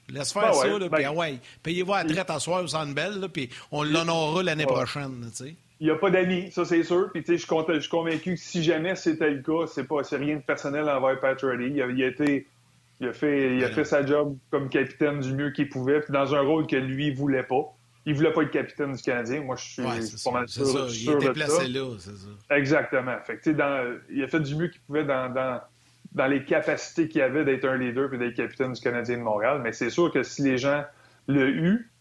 laisse faire ah ça, là, puis ben- ah ouais, payez-vous à la traite à soir au Sandbell, puis on l'honorera l'année prochaine. Il n'y a pas d'amis, ça c'est sûr. Puis je suis convaincu que si jamais c'était le cas, c'est pas rien de personnel envers Patrick. Il, il a été il a fait, il a fait sa job comme capitaine du mieux qu'il pouvait, puis dans un rôle que lui voulait pas. Il voulait pas être capitaine du Canadien. Moi, je suis pas mal sûr, ça. il était placé là, c'est ça. Exactement. Fait dans, il a fait du mieux qu'il pouvait dans, dans, dans, les capacités qu'il avait d'être un leader et d'être capitaine du Canadien de Montréal. Mais c'est sûr que si les gens l'ont eu,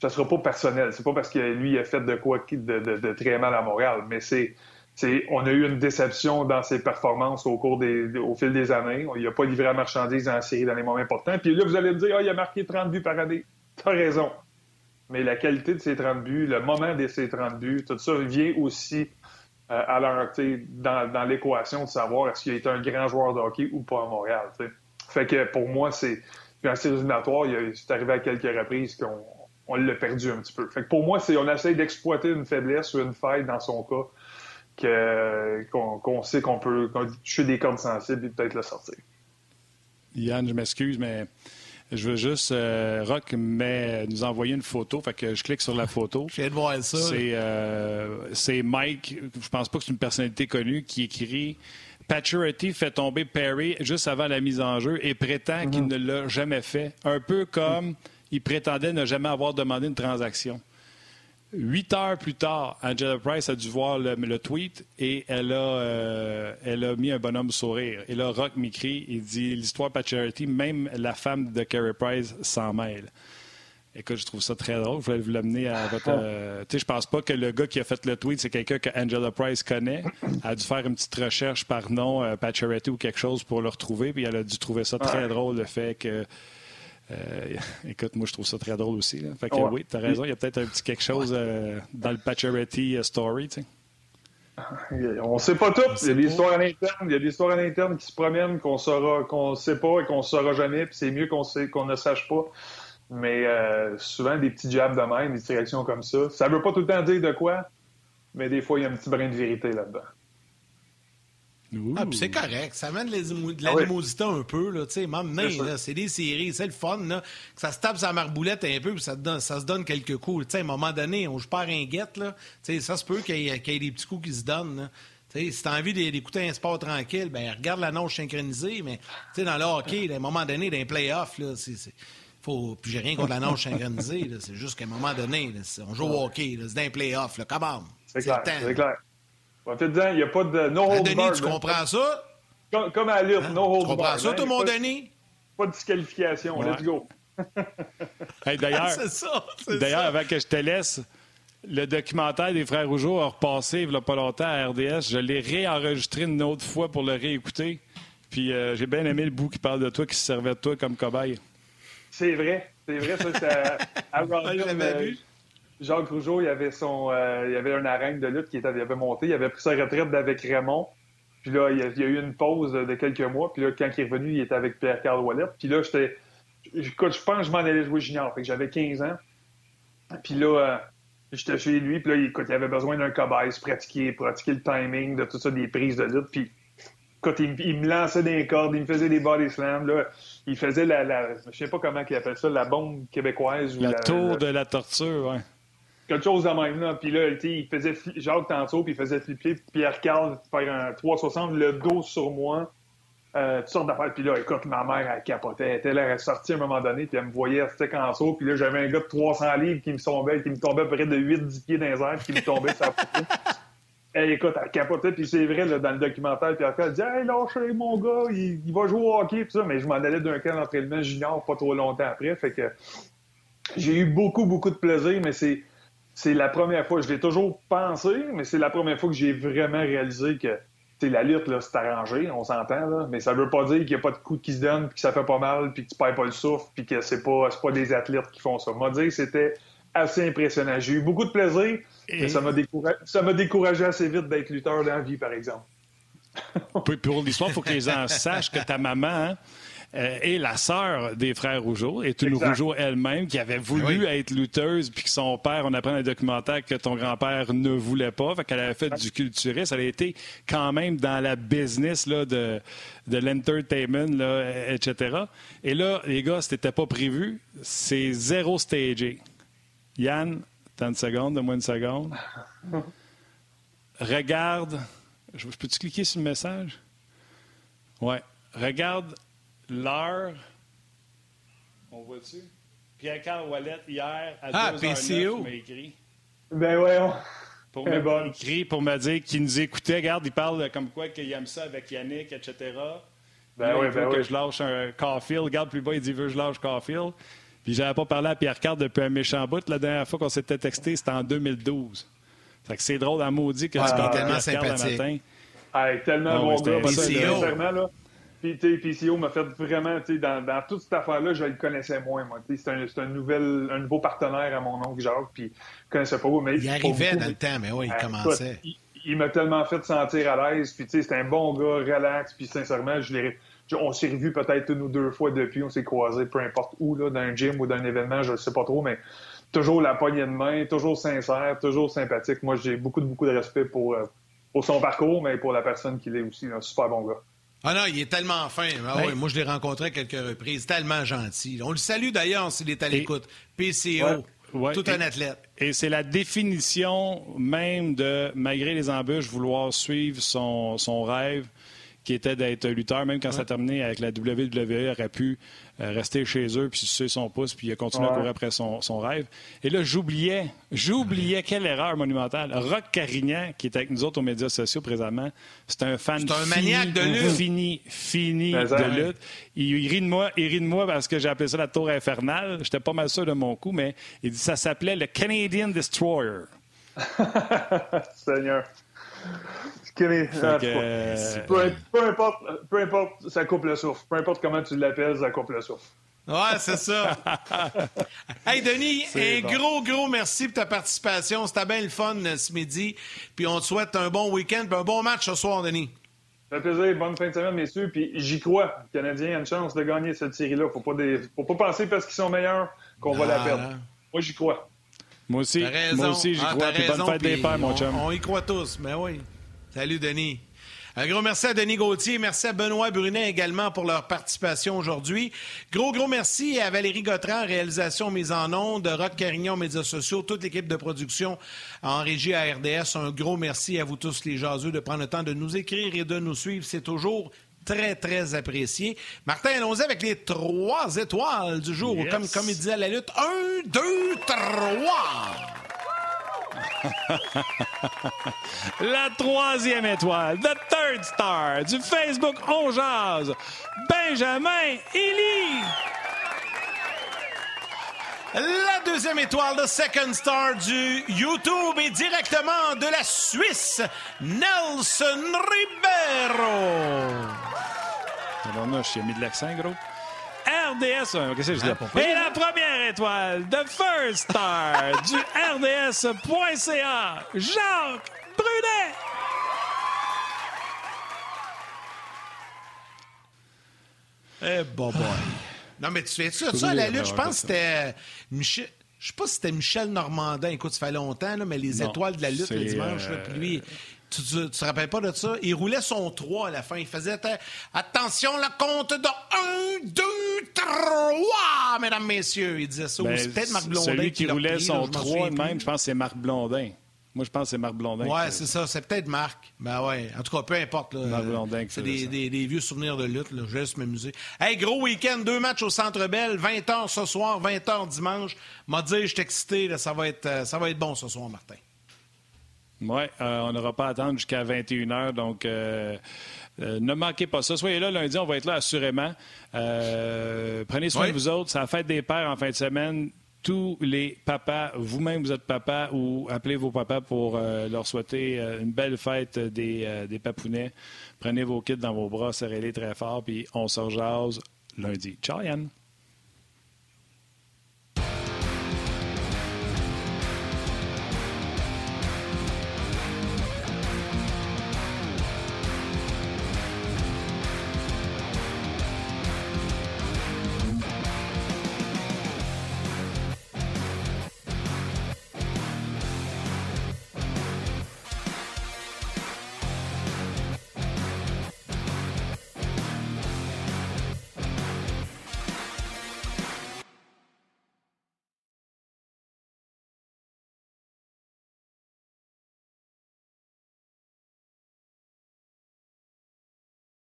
ça sera pas personnel. C'est pas parce que lui a fait de quoi de, de, de très mal à Montréal, mais c'est on a eu une déception dans ses performances au fil des années. Il n'a pas livré la marchandise en série dans les moments importants. Puis là, vous allez me dire, ah, il a marqué 30 buts par année. Tu as raison. Mais la qualité de ses 30 buts, le moment de ses 30 buts, tout ça vient aussi euh, à dans, l'équation de savoir est-ce qu'il a été un grand joueur de hockey ou pas à Montréal. Fait que pour moi, c'est. Puis en série éliminatoire, c'est arrivé à quelques reprises qu'on on l'a perdu un petit peu. Fait que pour moi, c'est on essaye d'exploiter une faiblesse ou une faille dans son cas qu'on sait qu'on peut toucher des cordes sensibles et peut-être le sortir. Yann, je m'excuse, mais je veux juste. Euh, Rock nous envoyer une photo. Fait que je clique sur la photo. Je viens de voir ça. Euh, c'est Mike, je pense pas que c'est une personnalité connue, qui écrit Paturity fait tomber Perry juste avant la mise en jeu et prétend qu'il mm-hmm. ne l'a jamais fait. Un peu comme il prétendait ne jamais avoir demandé une transaction. Huit heures plus tard, Angela Price a dû voir le, tweet et elle a, euh, elle a mis un bonhomme sourire. Et là, Rock m'écrit, il dit l'histoire pas charity, même la femme de Carey Price s'en mêle. Écoute, je trouve ça très drôle. Je voulais vous l'amener à votre. Ah. Euh, tu sais, je pense pas que le gars qui a fait le tweet, c'est quelqu'un que Angela Price connaît. Elle a dû faire une petite recherche par nom, euh, ou quelque chose pour le retrouver. Puis elle a dû trouver ça très drôle, le fait que euh, écoute, moi, je trouve ça très drôle aussi. Fait que oui, tu as raison, il y a peut-être un petit quelque chose euh, dans le Pacioretty euh, story. On ne sait pas tout. Il y a des histoires à l'interne. Il y a des histoires à l'interne qui se promènent qu'on saura, qu'on sait pas et qu'on ne saura jamais. Puis c'est mieux qu'on ne sache pas. Mais souvent, des petits jabs de même, des réactions comme ça. Ça ne veut pas tout le temps dire de quoi, mais des fois, il y a un petit brin de vérité là-dedans. Ah, puis c'est correct. Ça amène de l'animosité ah un peu, là, tu sais. Même, c'est des séries, c'est le fun, là. Que ça se tape sa marboulette un peu, puis ça, ça se donne quelques coups. Tu sais, à un moment donné, on joue pas à ringuette, là. Tu sais, ça se peut qu'il y, ait des petits coups qui se donnent, là. sais, si t'as envie d'écouter un sport tranquille, ben regarde la nage synchronisée, mais tu sais, dans le hockey, à un moment donné, dans les playoffs, là, c'est. Faut... Puis j'ai rien contre la nage synchronisée, c'est juste qu'à un moment donné, on joue au hockey, c'est dans les playoffs, là, come C'est clair, En fait, il n'y a pas de no hold Denis, tu comprends ça? Comme, à lutte, hein? no hold Tu comprends ça, tout le monde, Denis? Pas de disqualification, let's go. d'ailleurs, d'ailleurs avant que je te laisse, le documentaire des Frères Rougeau a repassé il n'y a pas longtemps à RDS. Je l'ai réenregistré une autre fois pour le réécouter. Puis euh, j'ai bien aimé le bout qui parle de toi, qui se servait de toi comme cobaye. C'est vrai. C'est vrai, ça. C'est à, à vu. Jacques Rougeau, il avait son, euh, il y avait une arène de lutte qui était, il avait monté, il avait pris sa retraite avec Raymond. Puis là, il y, a, eu une pause de quelques mois. Puis là, quand il est revenu, il était avec Pierre-Carl Wallet. Puis là, j'étais, je pense que je m'en allais jouer junior. Fait que j'avais 15 ans. Puis là, euh, J'étais chez lui, puis là, écoute, il avait besoin d'un cobaye, se pratiquer, pratiquer le timing de tout ça, des prises de lutte. Puis, écoute, il, il, me lançait des cordes, il me faisait des body slams. Là. Il faisait la, la je sais pas comment il appelle ça, la bombe québécoise. La, ou la tour la, de la torture, ouais. Quelque chose de même, là. Puis là, il faisait Jacques tantôt, puis il faisait flipper Pierre-Carl faire un 360, le dos sur moi. Euh, toutes sortes d'affaires. Puis là, écoute, ma mère, elle capotait. Elle était là, elle est sortie à un moment donné, puis elle me voyait, c'était en saut. Puis là, j'avais un gars de 300 livres qui me tombait, qui me tombait à peu près de 8-10 pieds dans les airs, qui me tombait sur la photo. Hey, écoute, elle capotait, puis c'est vrai, là, dans le documentaire, puis elle dit Hey, lâchez mon gars, il, il, va jouer au hockey, puis ça. Mais je m'en allais d'un camp d'entraînement junior pas trop longtemps après. Fait que j'ai eu beaucoup, beaucoup de plaisir, mais c'est. C'est la première fois, je l'ai toujours pensé, mais c'est la première fois que j'ai vraiment réalisé que la lutte, là, c'est arrangé, on s'entend, là, mais ça veut pas dire qu'il n'y a pas de coups qui se donnent, puis que ça fait pas mal, puis que tu perds pas le souffle, puis que c'est pas, pas des athlètes qui font ça. Moi, dire c'était assez impressionnant. J'ai eu beaucoup de plaisir, Et... mais ça m'a découragé, découragé, assez vite d'être lutteur dans la vie, par exemple. pour l'histoire, il faut que les gens sachent que ta maman, hein, euh, et la sœur des frères Rougeau est une exact. Rougeau elle-même qui avait voulu oui. être lutteuse, puis que son père, on apprend dans les documentaires que ton grand-père ne voulait pas, fait qu'elle avait fait du culturisme. Elle a été quand même dans la business là, de, de l'entertainment, là, etc. Et là, les gars, c'était pas prévu. C'est zéro stagé. Yann, t'as une seconde, donne-moi une seconde. Regarde. Je, peux-tu cliquer sur le message? Ouais. Regarde l'heure. On voit-tu? Pierre-Carl Wallet, hier, à ah, 2h09, m'a écrit. Ben ouais, on... Pour me bon. écrit, pour me dire qu'il nous écoutait. Regarde, il parle comme quoi qu'il aime ça avec Yannick, etc. Ben oui, il veut ben que oui. je lâche un Caulfield. Regarde plus bas, il dit veut que je lâche Caulfield. Puis j'avais pas parlé à Pierre-Carl depuis un méchant bout. La dernière fois qu'on s'était texté, c'était en 2012. Fait que c'est drôle à maudit que ah, tu parles tellement sympathique. matin. Hey, tellement Ah, bon gars. sincèrement, là, puis, tu sais, PCO m'a fait vraiment, tu sais, dans, dans toute cette affaire-là, je le connaissais moins, moi. C'est un, un, nouvel, un nouveau partenaire à mon oncle Jacques, puis je connaissais pas. Mais Il arrivait beaucoup, dans le temps, mais oui, il Ah, commençait. Il, il m'a tellement fait sentir à l'aise, puis tu sais, c'était un bon gars, relax, puis sincèrement, je l'ai... On s'est revus peut-être une ou deux fois depuis, on s'est croisés, peu importe où, là, d'un gym ou d'un événement, je ne sais pas trop, mais toujours la poignée de main, toujours sincère, toujours sympathique. Moi, j'ai beaucoup, beaucoup de respect pour, euh, pour son parcours, mais pour la personne qu'il est aussi. Un super bon gars. Ah non, il est tellement fin. Ah oui, moi, je l'ai rencontré à quelques reprises. Tellement gentil. On le salue d'ailleurs s'il est à l'écoute. PCO, Ouais. Tout un athlète. Et c'est la définition même de, malgré les embûches, vouloir suivre son, son rêve qui était d'être lutteur, même quand ça a terminé avec la WWE, il aurait pu euh, rester chez eux, puis sucer son pouce, puis il a continué à Ouais. courir après son, son rêve. Et là, j'oubliais, j'oubliais quelle erreur monumentale. Rock Carignan, qui est avec nous autres aux médias sociaux présentement, c'est un fan C'est un fini, maniaque de lutte. fini, fini de lutte. Il, il rit de moi, il rit de moi parce que j'ai appelé ça la tour infernale. J'étais pas mal sûr de mon coup, mais il dit ça s'appelait le Canadian Destroyer. Seigneur. Fait ah, que, peu, peu importe, peu importe, ça coupe le souffle. Peu importe comment tu l'appelles, ça coupe le souffle. Ouais, c'est ça. hey, Denis, un bon. gros, gros merci pour ta participation. C'était bien le fun euh, ce midi. Puis on te souhaite un bon week-end puis un bon match ce soir, Denis. Ça fait plaisir. Bonne fin de semaine, messieurs. Puis j'y crois. Le Canadien a une chance de gagner cette série-là. Faut pas, des... Faut pas penser parce qu'ils sont meilleurs qu'on va la perdre. là. Moi, j'y crois. Moi aussi, moi aussi, j'y Ah, crois. Puis bonne raison, fête des pères, mon on- chum. On y croit tous, mais oui. Salut, Denis. Un gros merci à Denis Gauthier. Merci à Benoît Brunet également pour leur participation aujourd'hui. Gros, gros merci à Valérie Gautran, réalisation mise en ondes, Rock Carignon, médias sociaux, toute l'équipe de production en régie à RDS. Un gros merci à vous tous, les jaseux, de prendre le temps de nous écrire et de nous suivre. C'est toujours très, très apprécié. Martin, allons-y avec les trois étoiles du jour. Yes. Comme, comme il disait à la lutte, un, deux, trois. La troisième étoile, The Third Star, du Facebook On Jase, Benjamin Ely. La deuxième étoile de Second Star du YouTube est directement de la Suisse, Nelson Ribeiro. Tabarnouche, il a mis de l'accent, gros. RDS, ouais, qu'est-ce que je dis? Et la première étoile, The First Star, du RDS.ca, Jacques Brunet. Eh, bon boy. Non, mais tu fais ça, ça, à la lutte, je pense que c'était Michel... Je sais pas si c'était Michel Normandin. Écoute, ça fait longtemps, là, mais les étoiles de la lutte le dimanche, euh... puis lui, tu, tu, te rappelles pas de ça? Il roulait son 3 à la fin. Il faisait attention, la compte de 1, 2, 3, mesdames, messieurs. Il disait ça. Ben, c'est peut-être Marc Blondin. Celui qui, qui roulait pris, son là, 3 même, je pense que c'est Marc Blondin. Moi, je pense que c'est Marc Blondin. Ouais, c'est ça. C'est peut-être Marc. Ben ouais. En tout cas, peu importe. Là, Marc Blondin. C'est des, des, des, vieux souvenirs de lutte. Là. Je vais juste m'amuser. Hey, gros week-end. Deux matchs au Centre Bell. 20h ce soir, 20h dimanche. M'a dit, je suis excité. Là, ça, va être, ça va être bon ce soir, Martin. Oui, euh, on n'aura pas à attendre jusqu'à 21h. Donc, euh, euh, ne manquez pas ça. Soyez là lundi, on va être là assurément. Prenez soin Oui. de vous autres. C'est la fête des pères en fin de semaine. Tous les papas, vous-même vous êtes papa ou appelez vos papas pour leur souhaiter une belle fête des, des papounets. Prenez vos kids dans vos bras, serrez-les très fort, puis on se rejase lundi. Ciao Yann!